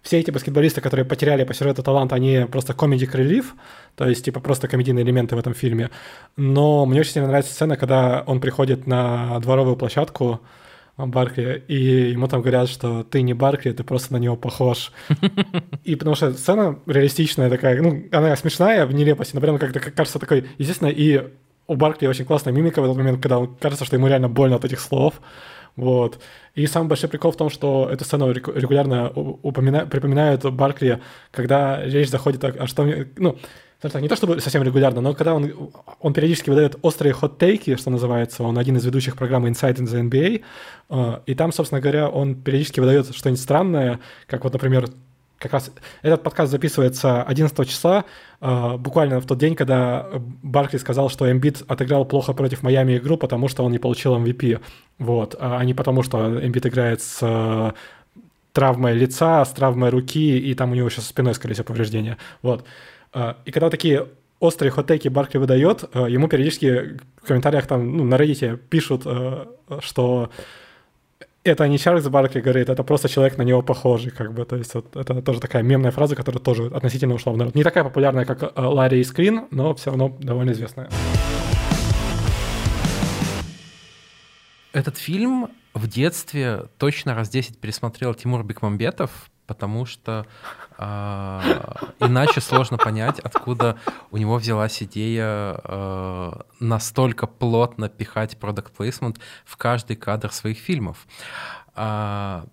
[SPEAKER 1] все эти баскетболисты, которые потеряли по сюжету талант, они просто комедик релив, то есть типа просто комедийные элементы в этом фильме. Но мне очень сильно нравится сцена, когда он приходит на дворовую площадку Баркли, и ему там говорят, что ты не Баркли, ты просто на него похож. [laughs] И потому что сцена реалистичная такая, ну, она смешная в нелепости, но прям как-то кажется такой, естественно, и у Баркли очень классная мимика в этот момент, когда он кажется, что ему реально больно от этих слов. Вот. И самый большой прикол в том, что эту сцену регулярно упомина... припоминают Баркли, когда речь заходит о, о что... Ну, так, не то чтобы совсем регулярно, но когда он, он периодически выдает острые хот-тейки, что называется, он один из ведущих программы Inside in the NBA, э, и там, собственно говоря, он периодически выдает что-нибудь странное, как вот, например, как раз этот подкаст записывается 11 числа, э, буквально в тот день, когда Баркли сказал, что Эмбит отыграл плохо против Майами игру, потому что он не получил MVP, вот, а не потому, что Эмбит играет с э, травмой лица, с травмой руки, и там у него сейчас спиной, скорее всего, повреждения, вот. Э, и когда такие острые хот-теки Баркли выдает, э, ему периодически в комментариях там, ну, на Reddit пишут, э, что это не Чарльз Баркли говорит, это просто человек на него похожий, как бы, то есть вот, это тоже такая мемная фраза, которая тоже относительно ушла в народ. Не такая популярная, как Ларри и Скрин, но все равно довольно известная.
[SPEAKER 2] Этот фильм в детстве точно раз 10 пересмотрел Тимур Бекмамбетов, потому что иначе сложно понять, откуда у него взялась идея э, настолько плотно пихать продукт placement в каждый кадр своих фильмов. Э,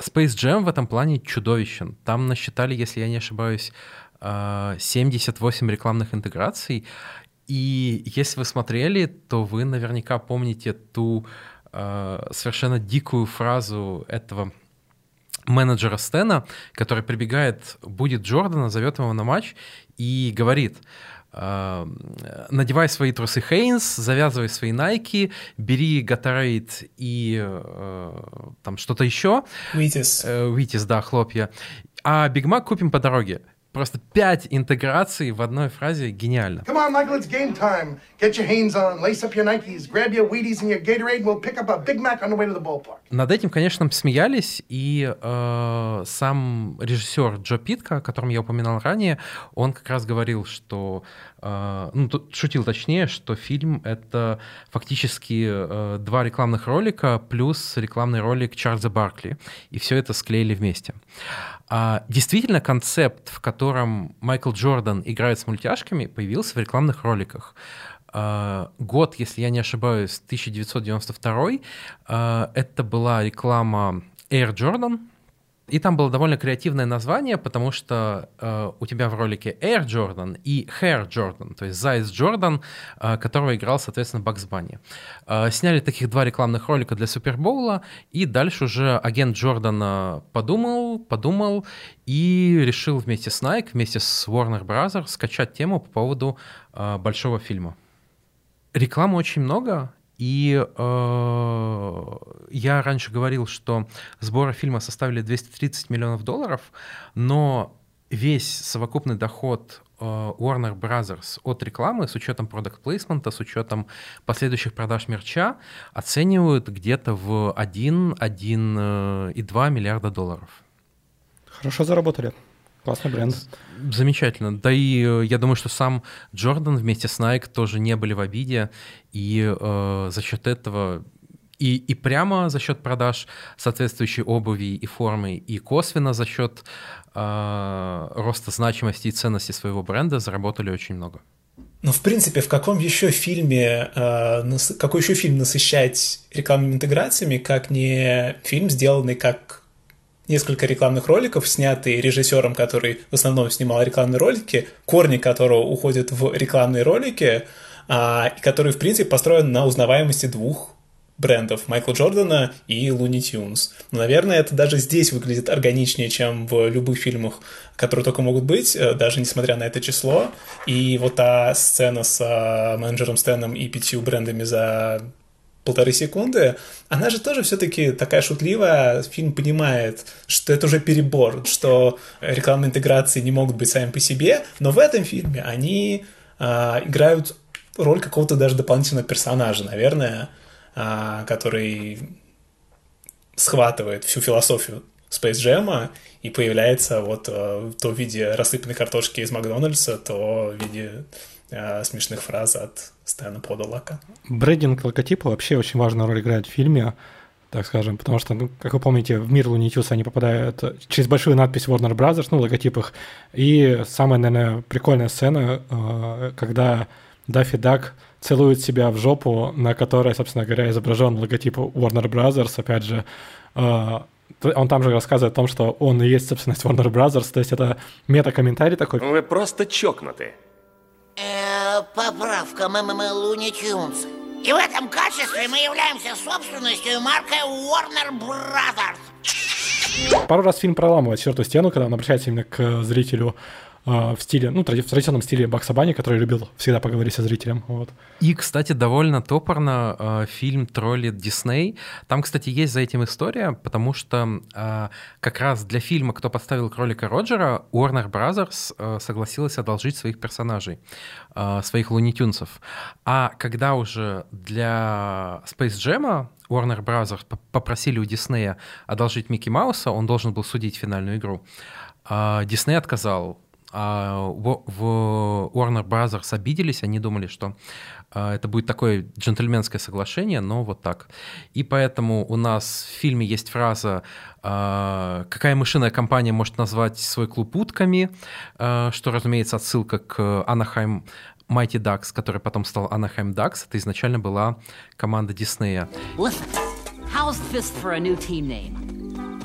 [SPEAKER 2] Space Jam в этом плане чудовищен. Там насчитали, если я не ошибаюсь, 78 рекламных интеграций. И если вы смотрели, то вы наверняка помните ту совершенно дикую фразу этого менеджера Стена, который прибегает, будет Джордана, зовет его на матч и говорит, э, надевай свои трусы Хейнс, завязывай свои Найки, бери Gatorade и э, там что-то еще.
[SPEAKER 6] Витис.
[SPEAKER 2] Витис, да, хлопья. А Биг Мак купим по дороге. Просто пять интеграций в одной фразе гениально. Come on, Michael, it's game time. Get your Hanes on, lace up your Nikes, grab your Wheaties and your Gatorade, we'll pick up a Big Mac on the way to the ballpark. Над этим, конечно, смеялись, и э, сам режиссер Джо Питка, о котором я упоминал ранее, он как раз говорил, что, ну, тут шутил точнее, что фильм — это фактически э, два рекламных ролика плюс рекламный ролик Чарльза Баркли, и все это склеили вместе. А, действительно, концепт, в котором Майкл Джордан играет с мультяшками, появился в рекламных роликах. А, год, если я не ошибаюсь, 1992, а, это была реклама Air Jordan, и там было довольно креативное название, потому что э, у тебя в ролике Air Jordan и Hair Jordan, то есть Заяц Джордан, э, которого играл, соответственно, Бакс Банни. Э, сняли таких два рекламных ролика для Супербоула, и дальше уже агент Джордана подумал, подумал и решил вместе с Nike, вместе с Warner Bros. скачать тему по поводу э, большого фильма. Рекламы очень много, и э, я раньше говорил, что сборы фильма составили 230 миллионов долларов, но весь совокупный доход э, Warner Brothers от рекламы с учетом продукт плейсмента, с учетом последующих продаж мерча оценивают где-то в 1-1,2 э, миллиарда долларов.
[SPEAKER 1] Хорошо заработали. Классный бренд.
[SPEAKER 2] Замечательно. Да и э, я думаю, что сам Джордан вместе с Nike тоже не были в обиде, и э, за счет этого и, и прямо за счет продаж соответствующей обуви и формы, и косвенно за счет э, роста значимости и ценности своего бренда заработали очень много.
[SPEAKER 6] Но в принципе, в каком еще фильме, э, какой еще фильм насыщать рекламными интеграциями, как не фильм, сделанный как несколько рекламных роликов, снятые режиссером, который в основном снимал рекламные ролики, корни которого уходят в рекламные ролики, а, который, в принципе, построен на узнаваемости двух брендов Майкла Джордана и Луни Тюнс. Но, наверное, это даже здесь выглядит органичнее, чем в любых фильмах, которые только могут быть, э, даже несмотря на это число. И вот та сцена с э, менеджером Стэном и пятью брендами за полторы секунды, она же тоже все-таки такая шутливая. Фильм понимает, что это уже перебор, что рекламные интеграции не могут быть сами по себе, но в этом фильме они а, играют роль какого-то даже дополнительного персонажа, наверное, а, который схватывает всю философию Space Jam и появляется вот а, то в виде рассыпанной картошки из Макдональдса, то в виде а, смешных фраз от Стэна Подолака.
[SPEAKER 1] Брендинг логотипа вообще очень важную роль играет в фильме, так скажем, потому что, ну, как вы помните, в мир Луни Тюса они попадают через большую надпись Warner Brothers, ну, в логотипах, и самая, наверное, прикольная сцена, а, когда Даффи Дак целует себя в жопу, на которой, собственно говоря, изображен логотип Warner Brothers, опять же, а, он там же рассказывает о том, что он и есть собственность Warner Brothers, то есть это мета-комментарий такой.
[SPEAKER 5] Вы просто чокнуты.
[SPEAKER 8] Э, поправка, Луни Тюнс. И в этом качестве мы являемся собственностью маркой Warner Brothers.
[SPEAKER 1] Пару раз фильм проламывает черту стену, когда он обращается именно к зрителю в стиле, ну, в традиционном стиле Бакса Бани, который любил всегда поговорить со зрителем. Вот.
[SPEAKER 2] И, кстати, довольно топорно э, фильм «Тролли Дисней». Там, кстати, есть за этим история, потому что э, как раз для фильма «Кто подставил кролика Роджера» Warner Brothers э, согласилась одолжить своих персонажей, э, своих лунитюнцев. А когда уже для Space Jam Warner Brothers попросили у Диснея одолжить Микки Мауса, он должен был судить финальную игру, Дисней отказал, а в, Warner Brothers обиделись, они думали, что а, это будет такое джентльменское соглашение, но вот так. И поэтому у нас в фильме есть фраза а, «Какая мышиная компания может назвать свой клуб утками?», что, разумеется, отсылка к Anaheim Mighty Ducks, который потом стал Anaheim Ducks. Это изначально была команда Диснея.
[SPEAKER 10] How's this for a new team name?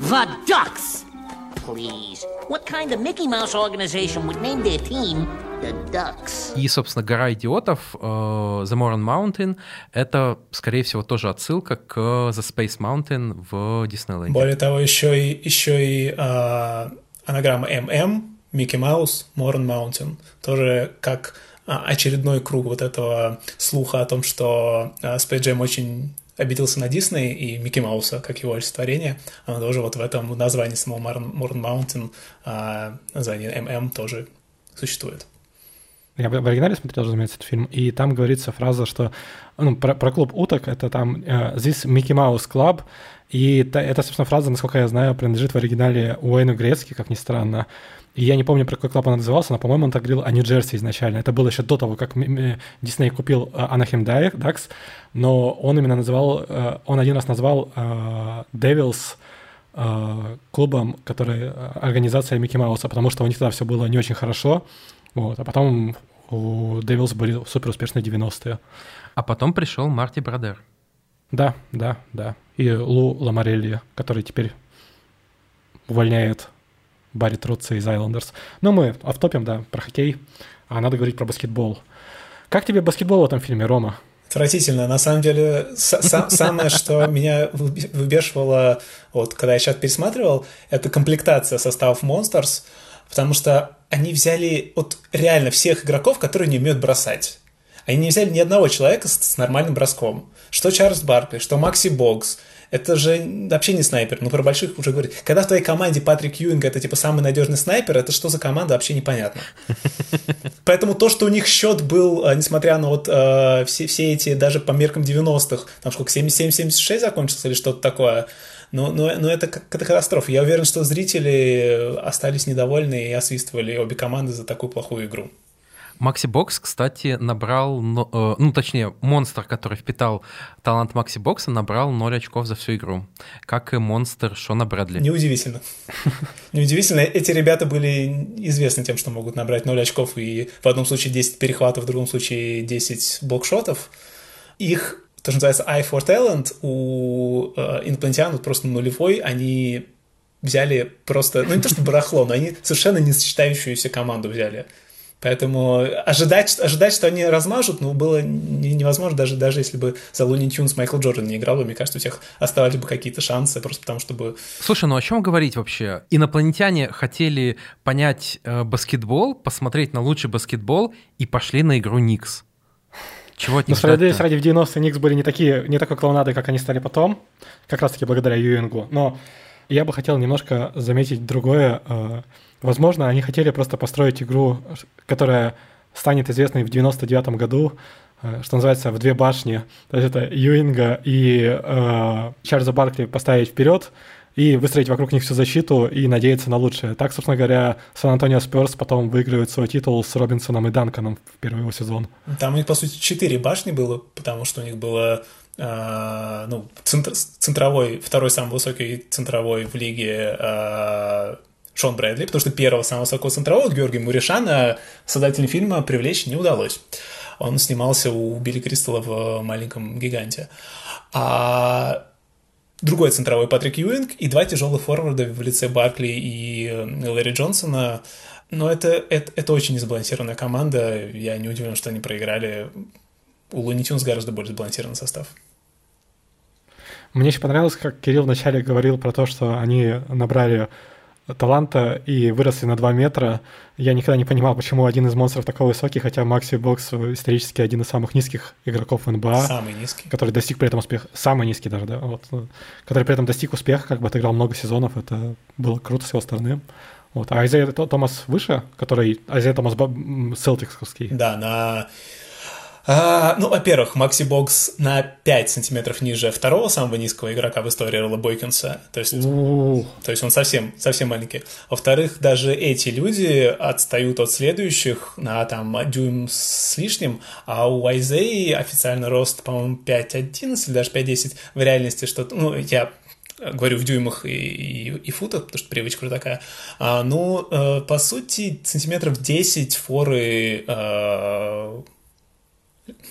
[SPEAKER 10] The Ducks!
[SPEAKER 8] Please. What kind of Mickey Mouse organization would name their team the Ducks?
[SPEAKER 2] И, собственно, гора идиотов, uh, The Moran Mountain, это, скорее всего, тоже отсылка к The Space Mountain в Диснейленде.
[SPEAKER 6] Более того, еще и, еще и uh, анаграмма MM, Микки Маус, Moran Mountain, тоже как очередной круг вот этого слуха о том, что Space Jam очень обиделся на Дисней и Микки Мауса, как его олицетворение. Оно тоже вот в этом названии самого Морн Маунтин, а, название ММ тоже существует.
[SPEAKER 1] Я в оригинале смотрел, разумеется, этот фильм, и там говорится фраза, что ну, про, про клуб уток, это там uh, «This Mickey Mouse Club», и это, эта, собственно, фраза, насколько я знаю, принадлежит в оригинале Уэйну Грецки, как ни странно. И я не помню, про какой клуб он назывался, но, по-моему, он так говорил о Нью-Джерси изначально. Это было еще до того, как Дисней купил Анахем Дакс, но он именно называл, э, он один раз назвал э, э, клубом, который организация Микки Мауса, потому что у них тогда все было не очень хорошо. Вот, а потом у Devils были супер успешные 90-е.
[SPEAKER 2] А потом пришел Марти Бродер.
[SPEAKER 1] Да, да, да. И Лу Ламарелли, который теперь увольняет Барри Трутса из Айлендерс. Но мы автопим, да, про хоккей, а надо говорить про баскетбол. Как тебе баскетбол в этом фильме, Рома?
[SPEAKER 6] Отвратительно. На самом деле, самое, что меня выбешивало, вот, когда я сейчас пересматривал, это комплектация составов Monsters, потому что они взяли вот реально всех игроков, которые не умеют бросать. Они не взяли ни одного человека с, с нормальным броском. Что Чарльз Баркли, что Макси Бокс, это же вообще не снайпер. Ну, про больших уже говорить. Когда в твоей команде Патрик Юинг это типа самый надежный снайпер, это что за команда, вообще непонятно. [laughs] Поэтому то, что у них счет был, э, несмотря на вот э, все, все эти, даже по меркам 90-х, там сколько, 77-76 закончился или что-то такое, ну, ну, ну это как катастрофа. Я уверен, что зрители остались недовольны и освистывали обе команды за такую плохую игру.
[SPEAKER 2] Макси Бокс, кстати, набрал, э, ну, точнее, монстр, который впитал талант Макси Бокса, набрал 0 очков за всю игру, как и монстр Шона Брэдли.
[SPEAKER 6] Неудивительно. [laughs] Неудивительно. Эти ребята были известны тем, что могут набрать 0 очков и в одном случае 10 перехватов, в другом случае 10 блокшотов. Их, то, что называется Eye for Talent, у э, инопланетян вот просто нулевой, они взяли просто, ну не то что барахло, но они совершенно не сочетающуюся команду взяли. Поэтому ожидать, ожидать, что они размажут, ну, было невозможно, даже, даже если бы за Луни Тюнс Майкл Джордан не играл мне кажется, у всех оставались бы какие-то шансы, просто потому чтобы...
[SPEAKER 2] Слушай, ну о чем говорить вообще? Инопланетяне хотели понять э, баскетбол, посмотреть на лучший баскетбол и пошли на игру Никс. Чего от
[SPEAKER 1] Но
[SPEAKER 2] них
[SPEAKER 1] справедливости
[SPEAKER 2] ждать-то?
[SPEAKER 1] ради в 90-е Никс были не такие, не такой клоунады, как они стали потом, как раз-таки благодаря Юингу. Но я бы хотел немножко заметить другое. Э, Возможно, они хотели просто построить игру, которая станет известной в 99-м году, э, что называется, в две башни. То есть это Юинга и э, Чарльза Баркли поставить вперед и выстроить вокруг них всю защиту и надеяться на лучшее. Так, собственно говоря, Сан-Антонио Спёрс потом выигрывает свой титул с Робинсоном и Данканом в первый его сезон.
[SPEAKER 6] Там у них, по сути, четыре башни было, потому что у них было а, ну, центр- центровой, второй самый высокий центровой в лиге а, Шон Брэдли, потому что первого самого высокого центрового Георгия Муришана создателем фильма привлечь не удалось. Он снимался у Билли Кристалла в «Маленьком гиганте». А другой центровой Патрик Юинг и два тяжелых форварда в лице Баркли и э, Лэри Джонсона. Но это, это, это очень несбалансированная команда. Я не удивлен, что они проиграли. У Луни Тюнс гораздо более сбалансированный состав.
[SPEAKER 1] Мне еще понравилось, как Кирилл вначале говорил про то, что они набрали таланта и выросли на 2 метра. Я никогда не понимал, почему один из монстров такой высокий, хотя Макси Бокс исторически один из самых низких игроков НБА.
[SPEAKER 6] Самый низкий.
[SPEAKER 1] Который достиг при этом успеха. Самый низкий даже, да. Вот, который при этом достиг успеха, как бы отыграл много сезонов. Это было круто с его стороны. Вот. А Айзея То- Томас выше, который Айзея Томас Селтиксовский.
[SPEAKER 6] Да, на... А, ну, во-первых, Макси Бокс на 5 сантиметров ниже второго самого низкого игрока в истории Ролла Бойкинса. То есть, то есть он совсем, совсем маленький. Во-вторых, даже эти люди отстают от следующих на там дюйм с лишним, а у Айзеи официальный рост, по-моему, 5.11 или даже 5.10. В реальности что-то... Ну, я говорю в дюймах и, и, и футах, потому что привычка уже такая. А, ну, э, по сути, сантиметров 10 форы э,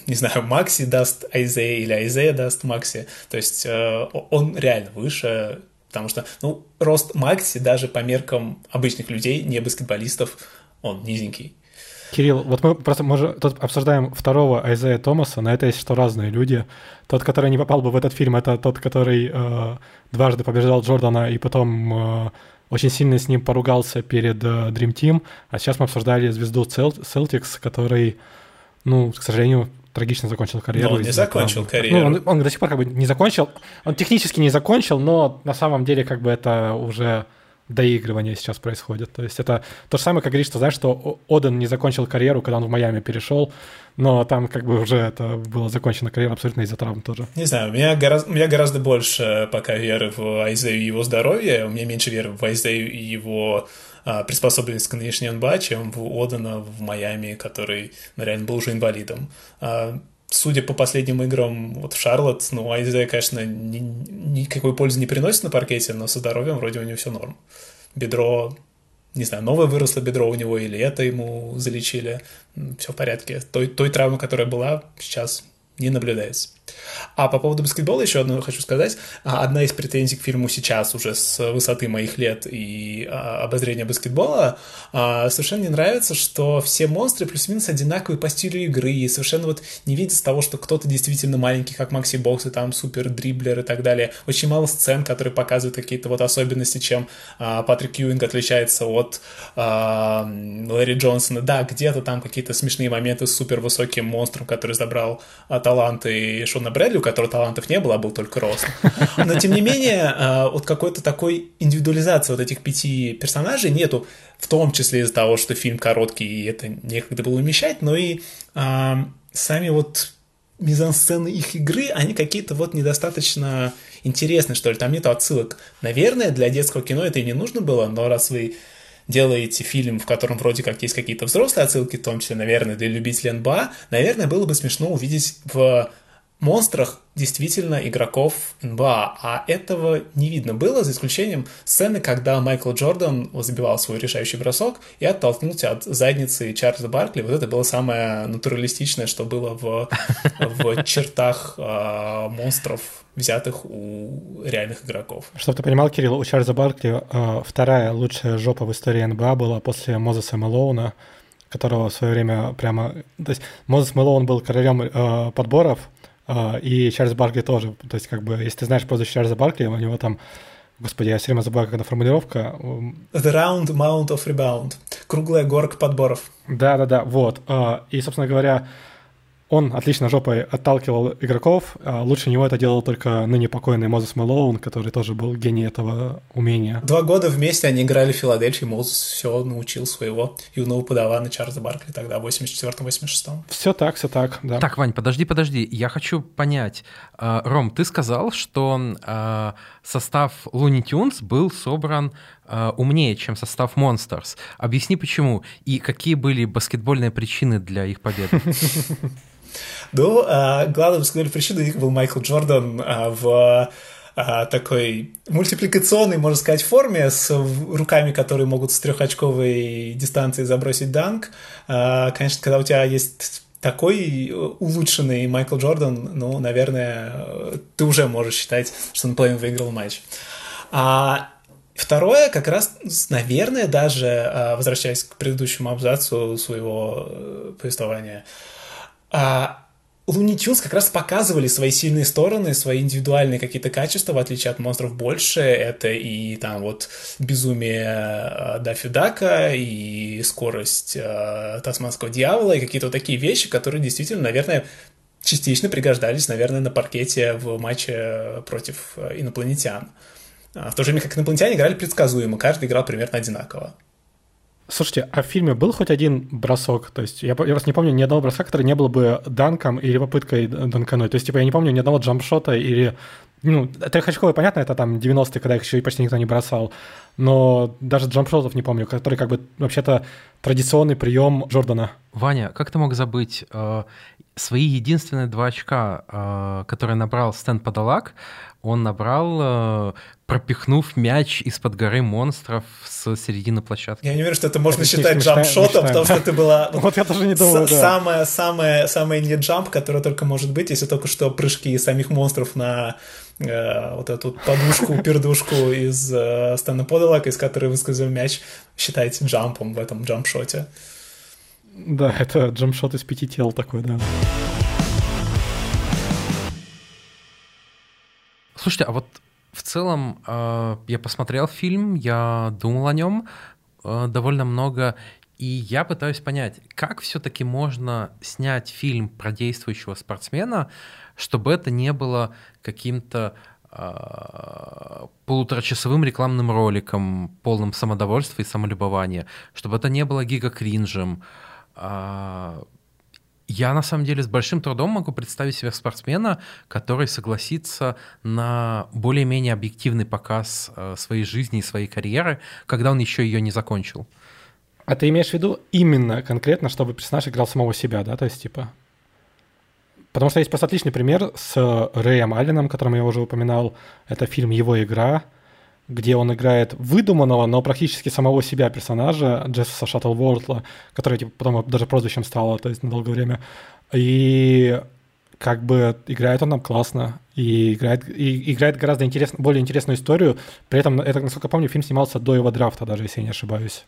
[SPEAKER 6] не знаю, Макси даст Айзея или Айзея даст Макси. То есть э, он реально выше, потому что, ну, рост Макси даже по меркам обычных людей, не баскетболистов, он низенький.
[SPEAKER 1] Кирилл, вот мы просто мы же тут обсуждаем второго Айзея Томаса, на это есть что разные люди. Тот, который не попал бы в этот фильм, это тот, который э, дважды побеждал Джордана и потом э, очень сильно с ним поругался перед э, Dream Team. А сейчас мы обсуждали звезду Celtics, который, ну, к сожалению, трагично закончил карьеру.
[SPEAKER 6] Но он не закончил
[SPEAKER 1] травм.
[SPEAKER 6] карьеру.
[SPEAKER 1] Ну, он, он до сих пор как бы не закончил. Он технически не закончил, но на самом деле как бы это уже доигрывание сейчас происходит. То есть это то же самое, как говоришь, что знаешь, что Оден не закончил карьеру, когда он в Майами перешел, но там как бы уже это была закончена карьера абсолютно из-за травм тоже.
[SPEAKER 6] Не знаю, у меня, гораздо, у меня гораздо больше пока веры в Айзею и его здоровье, у меня меньше веры в Айзею и его а, приспособленность к нынешней НБА, чем в Одена в Майами, который ну, реально был уже инвалидом. А, судя по последним играм вот в Шарлотт, ну, Айзея, конечно, ни- никакой пользы не приносит на паркете, но со здоровьем вроде у него все норм. Бедро, не знаю, новое выросло бедро у него или это ему залечили, все в порядке. Той, той травмы, которая была, сейчас не наблюдается. А по поводу баскетбола еще одно хочу сказать. А, Одна из претензий к фильму сейчас уже с высоты моих лет и а, обозрения баскетбола а, совершенно не нравится, что все монстры плюс-минус одинаковые по стилю игры и совершенно вот не видится того, что кто-то действительно маленький, как Макси Бокс и там супер дриблер и так далее. Очень мало сцен, которые показывают какие-то вот особенности, чем Патрик Юинг отличается от Лэри Джонсона. Да, где-то там какие-то смешные моменты с супер высоким монстром, который забрал а, таланты Шона Брэдли, у которого талантов не было, а был только рост. [laughs] Но, тем не менее, а, вот какой-то такой индивидуализации вот этих пяти персонажей нету, в том числе из-за того, что фильм короткий, и это некогда было умещать, но и а, сами вот мизансцены их игры, они какие-то вот недостаточно интересные, что ли, там нету отсылок. Наверное, для детского кино это и не нужно было, но раз вы делаете фильм, в котором вроде как есть какие-то взрослые отсылки, в том числе, наверное, для любителей НБА, наверное, было бы смешно увидеть в монстрах действительно игроков НБА, а этого не видно было, за исключением сцены, когда Майкл Джордан забивал свой решающий бросок и оттолкнулся от задницы Чарльза Баркли. Вот это было самое натуралистичное, что было в, в чертах э, монстров, взятых у реальных игроков.
[SPEAKER 1] Чтобы ты понимал, Кирилл, у Чарльза Баркли э, вторая лучшая жопа в истории НБА была после Мозеса Мэлоуна, которого в свое время прямо... То есть Мозес Мэлоун был королем э, подборов, и Чарльз Баркли тоже. То есть как бы, если ты знаешь прозвище Чарльза Баркли, у него там... Господи, я все время забываю, как эта формулировка.
[SPEAKER 6] The round mount of rebound. Круглая горка подборов.
[SPEAKER 1] Да-да-да, вот. Э, И, собственно говоря, Он отлично жопой отталкивал игроков. А лучше него это делал только ныне покойный Мозес Мэлоун, который тоже был гений этого умения.
[SPEAKER 6] Два года вместе они играли в Филадельфии. Мозес все научил своего юного подавана Чарльза Баркли тогда, в 84-86.
[SPEAKER 1] Все так, все так, да.
[SPEAKER 2] Так, Вань, подожди, подожди. Я хочу понять. А, Ром, ты сказал, что а, состав Looney Tunes был собран а, умнее, чем состав Monsters. Объясни, почему. И какие были баскетбольные причины для их победы? [laughs]
[SPEAKER 6] Ну, а, главной баскетбольной причиной их был Майкл Джордан а, в а, такой мультипликационной, можно сказать, форме с руками, которые могут с трехочковой дистанции забросить данк. А, конечно, когда у тебя есть такой улучшенный Майкл Джордан, ну, наверное, ты уже можешь считать, что он половину выиграл матч. А второе, как раз, наверное, даже, возвращаясь к предыдущему абзацу своего э, повествования, а, Луни Тюнс как раз показывали свои сильные стороны, свои индивидуальные какие-то качества, в отличие от монстров больше. Это и там вот безумие э, Даффи Дака, и скорость э, Тасманского дьявола, и какие-то вот такие вещи, которые действительно, наверное, частично пригождались, наверное, на паркете в матче против э, инопланетян. А в то же время как инопланетяне играли предсказуемо, каждый играл примерно одинаково.
[SPEAKER 1] Слушайте, а в фильме был хоть один бросок? То есть я, я просто не помню ни одного броска, который не был бы данком или попыткой данкануть. То есть, типа, я не помню ни одного джампшота или... Ну, трехочковые, понятно, это там 90-е, когда их еще и почти никто не бросал. Но даже джампшотов не помню, который как бы вообще-то традиционный прием Джордана.
[SPEAKER 2] Ваня, как ты мог забыть э, свои единственные два очка, э, которые набрал Стэн Подалак, он набрал, э, пропихнув мяч из-под горы монстров с середины площадки.
[SPEAKER 6] Я не уверен, что это можно это считать джампшотом, потому что это была [laughs]
[SPEAKER 1] вот я тоже не думаю,
[SPEAKER 6] самая, самая, самая не джамп, которая только может быть, если только что прыжки самих монстров на э, вот эту подушку, [laughs] пердушку из э, Стэна из которой выскользил мяч, считайте джампом в этом джампшоте.
[SPEAKER 1] Да, это джампшот из пяти тел такой, да.
[SPEAKER 2] Слушайте, а вот в целом э, я посмотрел фильм, я думал о нем э, довольно много, и я пытаюсь понять, как все-таки можно снять фильм про действующего спортсмена, чтобы это не было каким-то э, полуторачасовым рекламным роликом, полным самодовольства и самолюбования, чтобы это не было гига-кринжем. Э, я на самом деле с большим трудом могу представить себе спортсмена, который согласится на более-менее объективный показ э, своей жизни и своей карьеры, когда он еще ее не закончил.
[SPEAKER 1] А ты имеешь в виду именно конкретно, чтобы персонаж играл самого себя, да? То есть, типа... Потому что есть просто отличный пример с Рэем Алленом, которым я уже упоминал. Это фильм «Его игра», где он играет выдуманного, но практически самого себя персонажа, Джессуса Шаттлвортла, который типа, потом даже прозвищем стало, то есть на долгое время. И как бы играет он там классно, и играет, и играет гораздо интерес, более интересную историю. При этом, это, насколько помню, фильм снимался до его драфта, даже если я не ошибаюсь.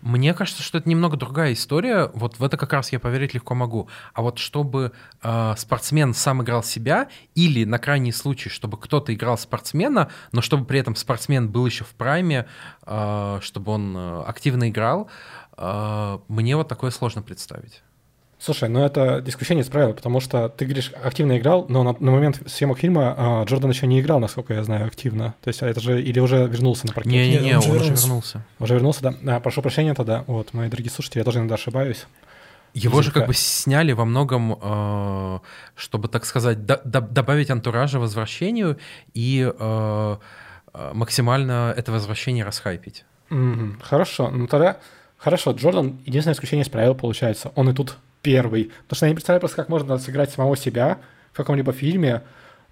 [SPEAKER 2] Мне кажется, что это немного другая история. Вот в это как раз я поверить легко могу. А вот чтобы э, спортсмен сам играл себя, или на крайний случай, чтобы кто-то играл спортсмена, но чтобы при этом спортсмен был еще в прайме, э, чтобы он э, активно играл, э, мне вот такое сложно представить.
[SPEAKER 1] Слушай, ну это исключение из правил, потому что ты говоришь, активно играл, но на, на момент съемок фильма а, Джордан еще не играл, насколько я знаю, активно. То есть это же или уже вернулся на паркет?
[SPEAKER 2] Не-не-не, он, он уже вернулся.
[SPEAKER 1] Уже вернулся, да. А, прошу прощения тогда. Вот, мои дорогие слушатели, я тоже иногда ошибаюсь.
[SPEAKER 2] Его же как бы сняли во многом, э, чтобы, так сказать, до, до, добавить антуража возвращению и э, э, максимально это возвращение расхайпить.
[SPEAKER 1] Mm-hmm. Хорошо, ну тогда хорошо. Джордан единственное исключение из правил получается. Он и тут первый. Потому что я не представляю просто, как можно сыграть самого себя в каком-либо фильме.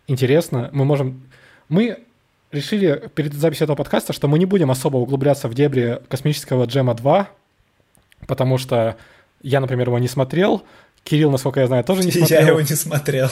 [SPEAKER 1] Интересно, мы можем... Мы решили перед записью этого подкаста, что мы не будем особо углубляться в дебри космического Джема 2, потому что я, например, его не смотрел, Кирилл, насколько я знаю, тоже не смотрел.
[SPEAKER 6] Я его не смотрел.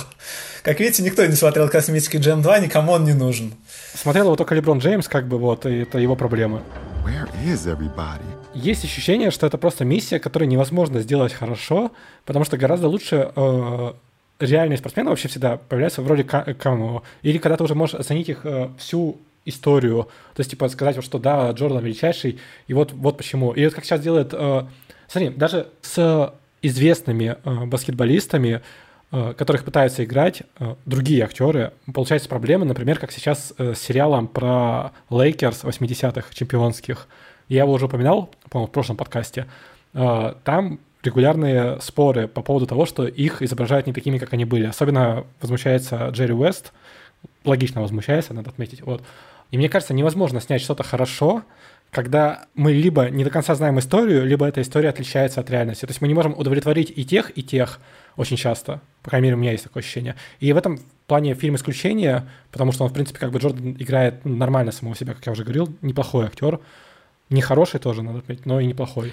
[SPEAKER 6] Как видите, никто не смотрел «Космический Джем 2», никому он не нужен.
[SPEAKER 1] Смотрел его только Леброн Джеймс, как бы вот, и это его проблемы. Where is everybody? Есть ощущение, что это просто миссия, которую невозможно сделать хорошо, потому что гораздо лучше э, реальные спортсмены вообще всегда появляются в роли камео. Или когда ты уже можешь оценить их э, всю историю, то есть, типа, сказать, что да, Джордан величайший, и вот, вот почему. И вот как сейчас делает... Э, смотри, даже с известными э, баскетболистами, э, которых пытаются играть э, другие актеры, получается проблема, например, как сейчас э, с сериалом про Лейкерс 80-х чемпионских. Я его уже упоминал, по-моему, в прошлом подкасте. Э, там регулярные споры по поводу того, что их изображают не такими, как они были. Особенно возмущается Джерри Уэст, логично возмущается, надо отметить. Вот. И мне кажется, невозможно снять что-то хорошо, когда мы либо не до конца знаем историю, либо эта история отличается от реальности. То есть мы не можем удовлетворить и тех, и тех очень часто. По крайней мере, у меня есть такое ощущение. И в этом плане фильм исключение, потому что он, в принципе, как бы Джордан играет нормально самого себя, как я уже говорил, неплохой актер. Не хороший тоже, надо отметить, но и неплохой.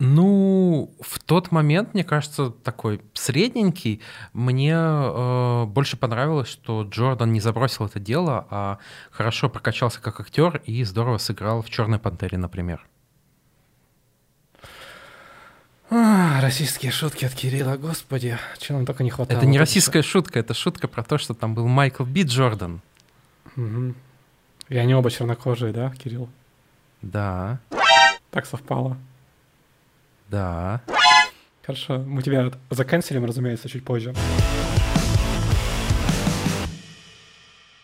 [SPEAKER 2] Ну, в тот момент, мне кажется, такой средненький. Мне э, больше понравилось, что Джордан не забросил это дело, а хорошо прокачался как актер и здорово сыграл в Черной пантере, например.
[SPEAKER 1] А, российские шутки от Кирилла, господи, чего нам только не хватало.
[SPEAKER 2] Это не российская шутка, это шутка про то, что там был Майкл Би Джордан.
[SPEAKER 1] Угу. И они оба чернокожие, да, Кирилл?
[SPEAKER 2] Да.
[SPEAKER 1] Так совпало.
[SPEAKER 2] Да.
[SPEAKER 1] Хорошо, мы тебя заканчиваем, разумеется, чуть позже.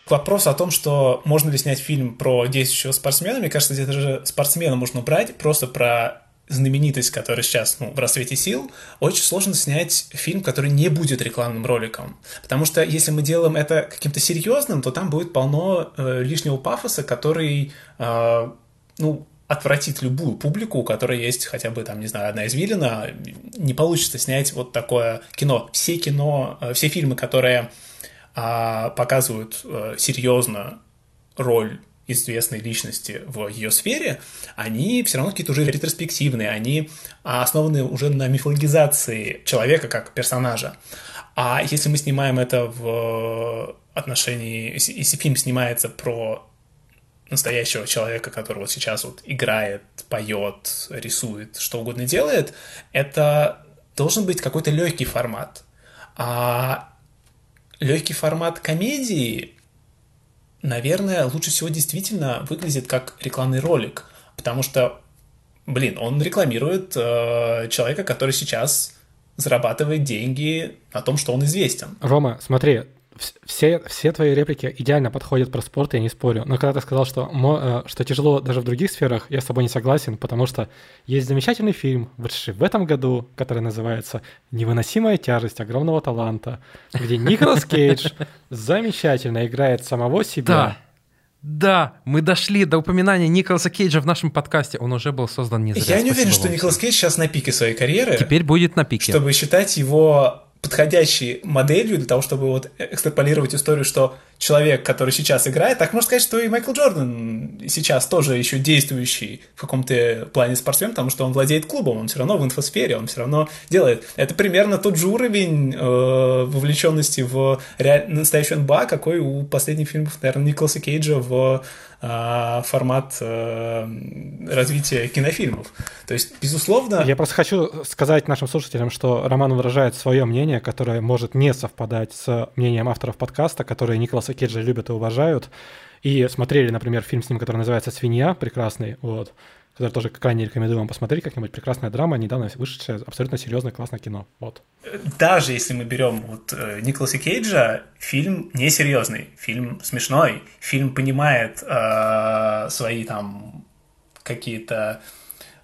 [SPEAKER 6] Вопрос о том, что можно ли снять фильм про действующего спортсмена, мне кажется, где-то же спортсмена можно брать, просто про знаменитость, которая сейчас ну, в расцвете сил, очень сложно снять фильм, который не будет рекламным роликом. Потому что если мы делаем это каким-то серьезным, то там будет полно э, лишнего пафоса, который, э, ну, отвратит любую публику, у которой есть хотя бы, там, не знаю, одна извилина, не получится снять вот такое кино. Все кино, э, все фильмы, которые а, показывают а, серьезно роль известной личности в ее сфере, они все равно какие-то уже ретроспективные, они основаны уже на мифологизации человека как персонажа. А если мы снимаем это в отношении, если фильм снимается про настоящего человека, который вот сейчас вот играет, поет, рисует, что угодно делает, это должен быть какой-то легкий формат. А легкий формат комедии, наверное, лучше всего действительно выглядит как рекламный ролик, потому что, блин, он рекламирует э, человека, который сейчас зарабатывает деньги на том, что он известен.
[SPEAKER 1] Рома, смотри, все, все твои реплики идеально подходят про спорт, я не спорю. Но когда ты сказал, что, э, что тяжело даже в других сферах, я с тобой не согласен, потому что есть замечательный фильм, вышедший в этом году, который называется «Невыносимая тяжесть огромного таланта», где Николас Кейдж замечательно играет самого себя.
[SPEAKER 2] Да. Да, мы дошли до упоминания Николаса Кейджа в нашем подкасте. Он уже был создан не зря.
[SPEAKER 6] Я не уверен, что Николас Кейдж сейчас на пике своей карьеры.
[SPEAKER 2] Теперь будет на пике.
[SPEAKER 6] Чтобы считать его подходящей моделью для того, чтобы вот экстраполировать историю, что человек, который сейчас играет, так можно сказать, что и Майкл Джордан сейчас тоже еще действующий в каком-то плане спортсмен, потому что он владеет клубом, он все равно в инфосфере, он все равно делает. Это примерно тот же уровень э, вовлеченности в реаль... настоящую НБА, какой у последних фильмов, наверное, Николаса Кейджа в формат э, развития кинофильмов. То есть, безусловно...
[SPEAKER 1] Я просто хочу сказать нашим слушателям, что Роман выражает свое мнение, которое может не совпадать с мнением авторов подкаста, которые Николаса Кейджа любят и уважают, и смотрели, например, фильм с ним, который называется «Свинья», прекрасный, вот, который тоже крайне рекомендую вам посмотреть как-нибудь. Прекрасная драма, недавно вышедшая, абсолютно серьезное, классное кино. Вот.
[SPEAKER 6] Даже если мы берем вот э, Николаса Кейджа, фильм несерьезный, фильм смешной, фильм понимает э, свои там какие-то,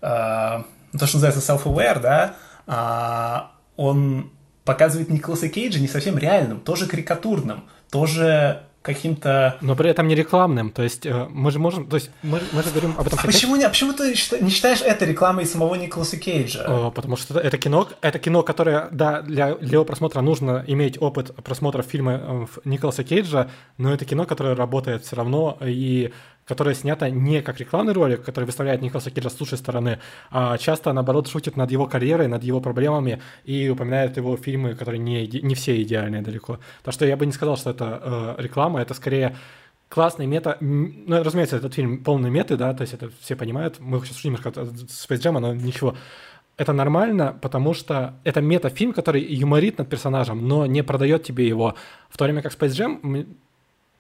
[SPEAKER 6] э, то, что называется self-aware, да, э, он показывает Николаса Кейджа не совсем реальным, тоже карикатурным, тоже каким-то...
[SPEAKER 1] Но при этом не рекламным, то есть э, мы же можем, то есть мы, мы же говорим об этом...
[SPEAKER 6] А почему, не, а почему ты не считаешь это рекламой самого Николаса Кейджа?
[SPEAKER 1] О, потому что это кино, это кино, которое, да, для, для его просмотра нужно иметь опыт просмотра фильма э, Николаса Кейджа, но это кино, которое работает все равно и которое снято не как рекламный ролик, который выставляет Николаса Кейджа с лучшей стороны, а часто, наоборот, шутит над его карьерой, над его проблемами и упоминает его фильмы, которые не, не все идеальные далеко. Так что я бы не сказал, что это э, реклама, это скорее классный мета. Ну, разумеется, этот фильм полный меты, да, то есть это все понимают. Мы сейчас шутим от Space Jam, но ничего. Это нормально, потому что это мета-фильм, который юморит над персонажем, но не продает тебе его. В то время как Space Jam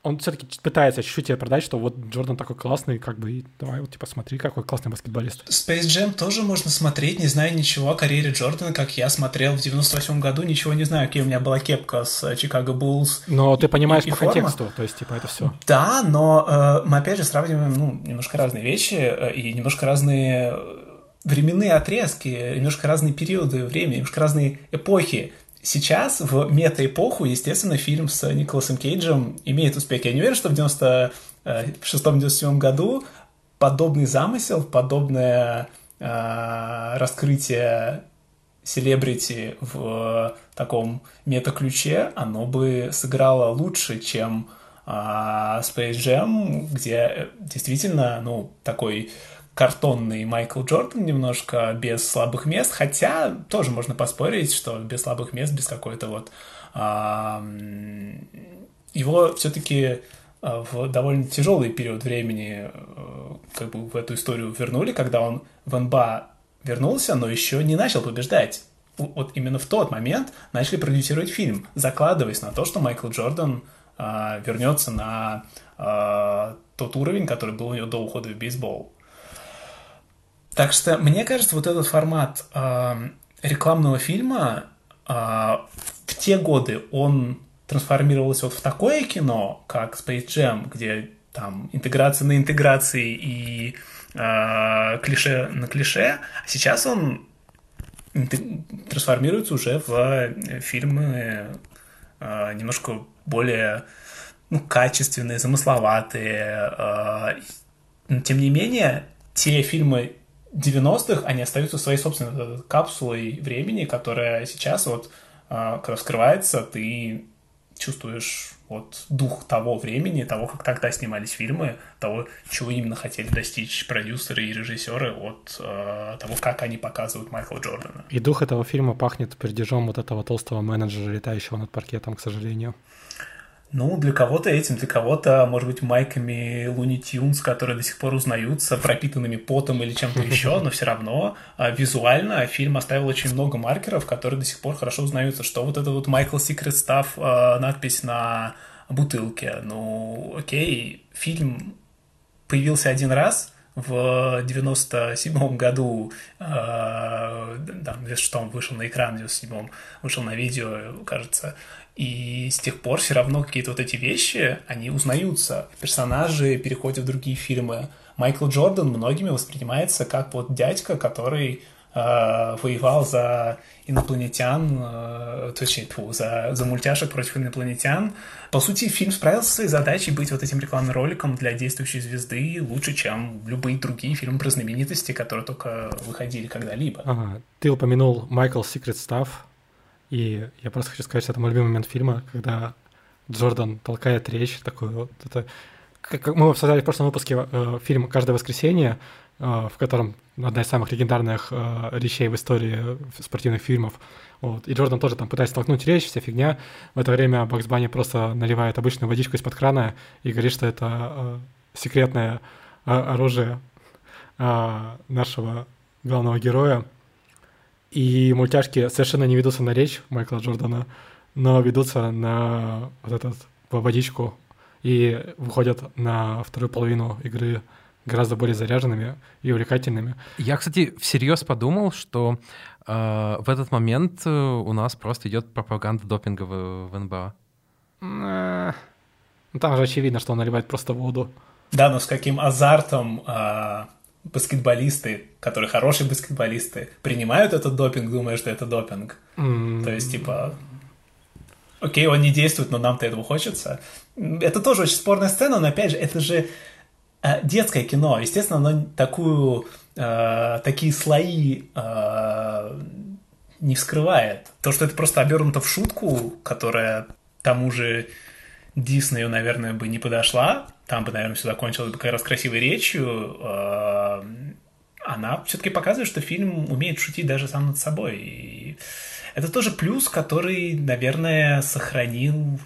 [SPEAKER 1] он все-таки пытается чуть-чуть тебе продать, что вот Джордан такой классный, как бы, и давай вот, типа, смотри, какой классный баскетболист.
[SPEAKER 6] Space Jam тоже можно смотреть, не зная ничего о карьере Джордана, как я смотрел в 98 году, ничего не знаю, какие у меня была кепка с Чикаго Буллс.
[SPEAKER 1] Но ты понимаешь и, по форма. контексту, то есть, типа, это все.
[SPEAKER 6] Да, но э, мы опять же сравниваем, ну, немножко разные вещи э, и немножко разные временные отрезки, немножко разные периоды времени, немножко разные эпохи. Сейчас, в мета-эпоху, естественно, фильм с Николасом Кейджем имеет успех. Я не уверен, что в 96-97 году подобный замысел, подобное э, раскрытие селебрити в таком мета-ключе, оно бы сыграло лучше, чем э, Space Jam, где действительно, ну, такой картонный Майкл Джордан немножко без слабых мест, хотя тоже можно поспорить, что без слабых мест, без какой-то вот... Его все-таки а, в довольно тяжелый период времени а, как бы в эту историю вернули, когда он в НБА вернулся, но еще не начал побеждать. Вот именно в тот момент начали продюсировать фильм, закладываясь на то, что Майкл Джордан а, вернется на тот уровень, который был у него до ухода в бейсбол. Так что, мне кажется, вот этот формат э, рекламного фильма э, в те годы он трансформировался вот в такое кино, как Space Jam, где там интеграция на интеграции и э, клише на клише, а сейчас он трансформируется уже в фильмы э, немножко более ну, качественные, замысловатые. Э, тем не менее, те фильмы 90-х они остаются своей собственной капсулой времени, которая сейчас вот, когда вскрывается, ты чувствуешь вот дух того времени, того, как тогда снимались фильмы, того, чего именно хотели достичь продюсеры и режиссеры от э, того, как они показывают Майкла Джордана.
[SPEAKER 1] И дух этого фильма пахнет пердежом вот этого толстого менеджера, летающего над паркетом, к сожалению.
[SPEAKER 6] Ну, для кого-то этим, для кого-то, может быть, майками Луни Тюнс, которые до сих пор узнаются, пропитанными потом или чем-то [laughs] еще, но все равно а, визуально фильм оставил очень много маркеров, которые до сих пор хорошо узнаются. Что вот это вот Майкл Секрет Став, надпись на бутылке. Ну, окей, фильм появился один раз, в 97 году, э, да, что он вышел на экран, в 97 вышел на видео, кажется, и с тех пор все равно какие-то вот эти вещи, они узнаются. Персонажи переходят в другие фильмы. Майкл Джордан многими воспринимается как вот дядька, который э, воевал за инопланетян, э, точнее, фу, за, за мультяшек против инопланетян. По сути, фильм справился со своей задачей быть вот этим рекламным роликом для действующей звезды лучше, чем любые другие фильмы про знаменитости, которые только выходили когда-либо.
[SPEAKER 1] Ага. Ты упомянул Майкл Secret Stuff, и я просто хочу сказать, что это мой любимый момент фильма, когда Джордан толкает речь, такой вот это... Как мы обсуждали в прошлом выпуске э, фильм «Каждое воскресенье», э, в котором одна из самых легендарных э, речей в истории спортивных фильмов. Вот. И Джордан тоже там пытается толкнуть речь, вся фигня. В это время Бакс Банни просто наливает обычную водичку из-под крана и говорит, что это э, секретное э, оружие э, нашего главного героя. И мультяшки совершенно не ведутся на речь Майкла Джордана, но ведутся на вот этот водичку и выходят на вторую половину игры гораздо более заряженными и увлекательными.
[SPEAKER 2] Я, кстати, всерьез подумал, что э, в этот момент э, у нас просто идет пропаганда допинга в, в НБА.
[SPEAKER 1] Э, ну, там же очевидно, что он наливает просто воду.
[SPEAKER 6] Да, но с каким азартом э, баскетболисты, которые хорошие баскетболисты, принимают этот допинг, думая, что это допинг. Mm. То есть, типа, окей, он не действует, но нам-то этого хочется. Это тоже очень спорная сцена, но опять же, это же э, детское кино. Естественно, оно такую, э, такие слои э, не вскрывает. То, что это просто обернуто в шутку, которая тому же Диснею, наверное, бы не подошла, там бы, наверное, все закончилось бы как раз красивой речью, э, она все-таки показывает, что фильм умеет шутить даже сам над собой. И это тоже плюс, который, наверное, сохранил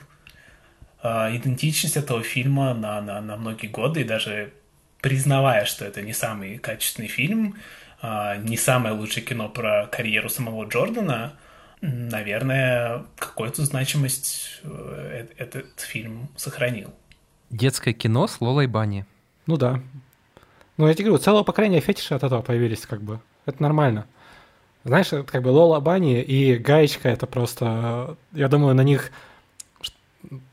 [SPEAKER 6] э, идентичность этого фильма на, на, на многие годы, и даже признавая, что это не самый качественный фильм, э, не самое лучшее кино про карьеру самого Джордана, наверное, какую-то значимость э, этот фильм сохранил.
[SPEAKER 2] Детское кино с Лолой Бани.
[SPEAKER 1] Ну да. Ну, я тебе говорю, целое поколение фетишей от этого появились, как бы. Это нормально. Знаешь, это как бы Лола Бани и Гаечка, это просто... Я думаю, на них...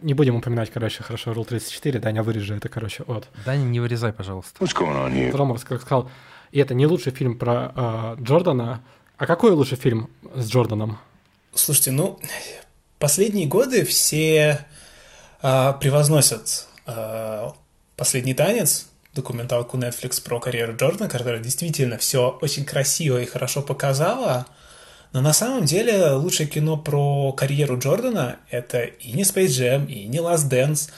[SPEAKER 1] Не будем упоминать, короче, хорошо, Рул 34, Даня, вырежи это, короче, от.
[SPEAKER 2] Даня, не вырезай, пожалуйста.
[SPEAKER 4] What's going on here?
[SPEAKER 1] Ромов сказал, и это не лучший фильм про э, Джордана. А какой лучший фильм с Джорданом?
[SPEAKER 6] Слушайте, ну, последние годы все э, превозносят э, «Последний танец», документалку Netflix про карьеру Джордана, которая действительно все очень красиво и хорошо показала. Но на самом деле лучшее кино про карьеру Джордана — это и не Space Jam, и не Last Dance.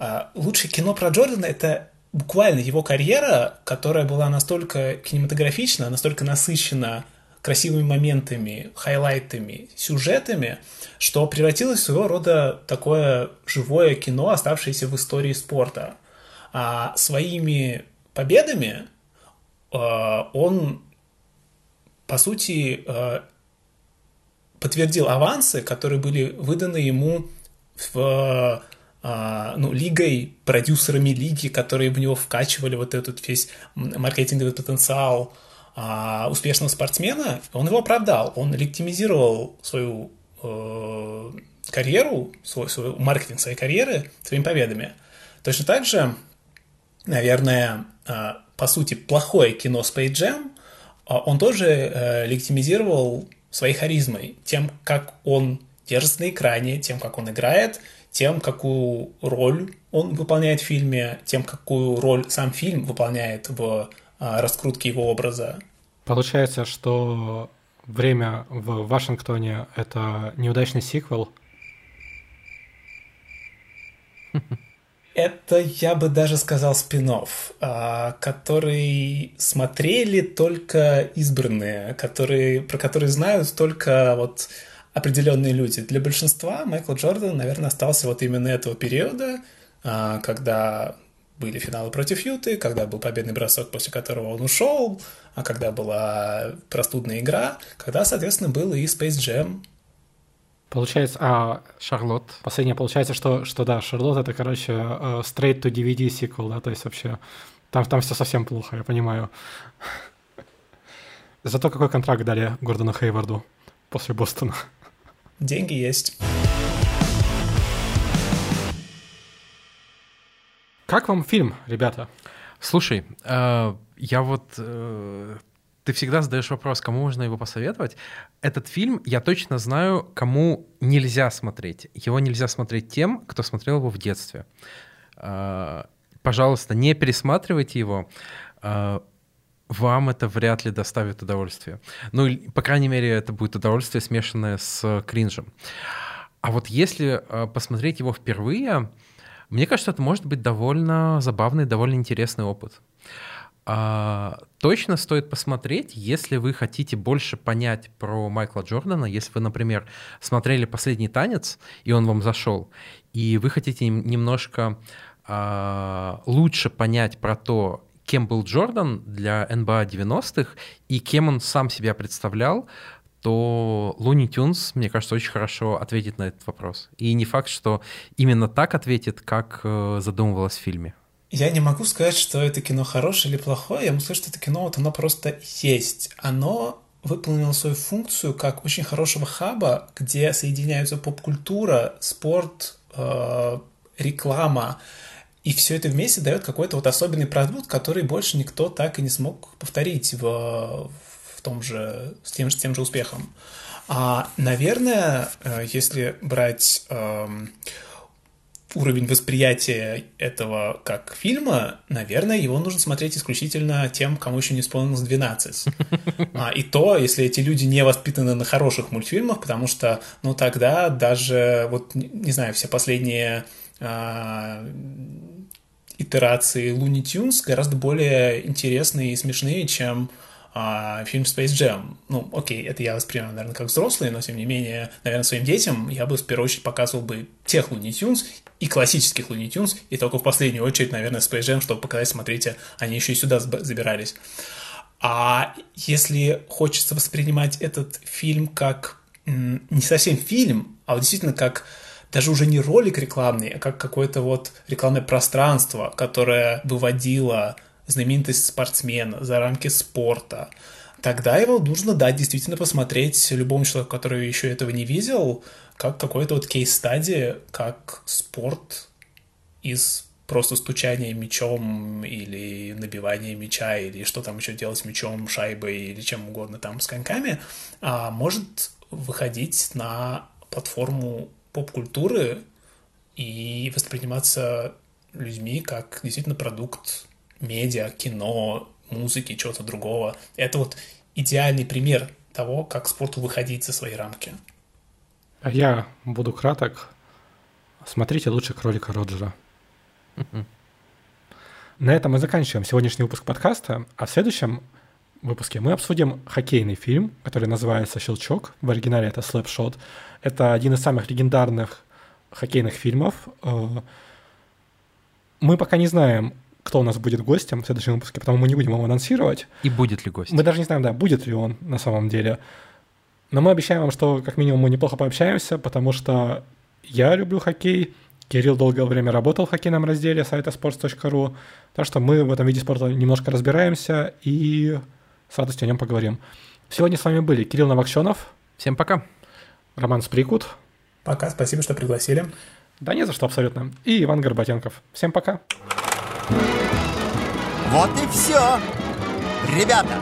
[SPEAKER 6] А лучшее кино про Джордана — это буквально его карьера, которая была настолько кинематографична, настолько насыщена красивыми моментами, хайлайтами, сюжетами, что превратилось в своего рода такое живое кино, оставшееся в истории спорта. А своими победами э, он, по сути, э, подтвердил авансы, которые были выданы ему в Uh, ну, лигой, продюсерами лиги, которые в него вкачивали вот этот весь маркетинговый потенциал uh, успешного спортсмена, он его оправдал. Он легитимизировал свою uh, карьеру, свой, свой маркетинг своей карьеры своими победами. Точно так же наверное, а, по сути, плохое кино Space Jam, а, он тоже э, легитимизировал своей харизмой, тем, как он держится на экране, тем, как он играет, тем, какую роль он выполняет в фильме, тем, какую роль сам фильм выполняет в а, раскрутке его образа.
[SPEAKER 1] Получается, что время в Вашингтоне — это неудачный сиквел?
[SPEAKER 6] Это, я бы даже сказал, спин который смотрели только избранные, которые, про которые знают только вот определенные люди. Для большинства Майкл Джордан, наверное, остался вот именно этого периода, а, когда были финалы против Юты, когда был победный бросок, после которого он ушел, а когда была простудная игра, когда, соответственно, был и Space Jam,
[SPEAKER 1] Получается, а Шарлот. Последнее получается, что, что да, Шарлот это, короче, uh, straight to DVD sequel, да, то есть вообще там, там все совсем плохо, я понимаю. Зато какой контракт дали Гордону Хейварду после Бостона?
[SPEAKER 6] Деньги есть.
[SPEAKER 1] Как вам фильм, ребята?
[SPEAKER 2] Слушай, э, я вот э, ты всегда задаешь вопрос, кому можно его посоветовать. Этот фильм, я точно знаю, кому нельзя смотреть. Его нельзя смотреть тем, кто смотрел его в детстве. А, пожалуйста, не пересматривайте его. Вам это вряд ли доставит удовольствие. Ну, по крайней мере, это будет удовольствие, смешанное с кринжем. А вот если посмотреть его впервые, мне кажется, это может быть довольно забавный, довольно интересный опыт. А, точно стоит посмотреть, если вы хотите больше понять про Майкла Джордана, если вы, например, смотрели «Последний танец», и он вам зашел, и вы хотите немножко а, лучше понять про то, кем был Джордан для НБА 90-х и кем он сам себя представлял, то Луни Тюнс, мне кажется, очень хорошо ответит на этот вопрос. И не факт, что именно так ответит, как э, задумывалось в фильме.
[SPEAKER 6] Я не могу сказать, что это кино хорошее или плохое. Я могу сказать, что это кино, вот оно просто есть. Оно выполнило свою функцию как очень хорошего хаба, где соединяются поп-культура, спорт, э, реклама. И все это вместе дает какой-то вот особенный продукт, который больше никто так и не смог повторить в, том же, с тем с тем же успехом. А, наверное, э, если брать... Э, уровень восприятия этого как фильма, наверное, его нужно смотреть исключительно тем, кому еще не исполнилось 12. А, и то, если эти люди не воспитаны на хороших мультфильмах, потому что, ну, тогда даже, вот, не знаю, все последние а, итерации Looney Tunes гораздо более интересные и смешные, чем а, фильм Space Jam. Ну, окей, это я воспринимаю, наверное, как взрослый, но, тем не менее, наверное, своим детям я бы в первую очередь показывал бы тех Looney Tunes и классических Looney Tunes, и только в последнюю очередь, наверное, Space Jam, чтобы показать, смотрите, они еще и сюда забирались. А если хочется воспринимать этот фильм как не совсем фильм, а вот действительно как даже уже не ролик рекламный, а как какое-то вот рекламное пространство, которое выводило знаменитость спортсмена за рамки спорта, тогда его нужно дать действительно посмотреть любому человеку, который еще этого не видел, как какой-то вот кейс-стадии, как спорт из просто стучания мячом или набивания мяча, или что там еще делать с мячом, шайбой или чем угодно там с коньками, а может выходить на платформу поп-культуры и восприниматься людьми как действительно продукт медиа, кино, музыки, чего-то другого. Это вот идеальный пример того, как спорту выходить за свои рамки.
[SPEAKER 1] А я буду краток. Смотрите лучше кролика Роджера. На этом мы заканчиваем сегодняшний выпуск подкаста, а в следующем выпуске мы обсудим хоккейный фильм, который называется «Щелчок». В оригинале это «Слэпшот». Это один из самых легендарных хоккейных фильмов. Э, мы пока не знаем, кто у нас будет гостем в следующем выпуске, потому мы не будем его анонсировать.
[SPEAKER 2] И будет ли гость?
[SPEAKER 1] Мы даже не знаем, да, будет ли он на самом деле. Но мы обещаем вам, что как минимум мы неплохо пообщаемся, потому что я люблю хоккей, Кирилл долгое время работал в хоккейном разделе сайта sports.ru, так что мы в этом виде спорта немножко разбираемся и с радостью о нем поговорим. Сегодня с вами были Кирилл Новокщенов.
[SPEAKER 2] Всем пока.
[SPEAKER 1] Роман Сприкут.
[SPEAKER 6] Пока, спасибо, что пригласили.
[SPEAKER 1] Да не за что абсолютно. И Иван Горбатенков. Всем пока.
[SPEAKER 7] Вот и все. Ребята,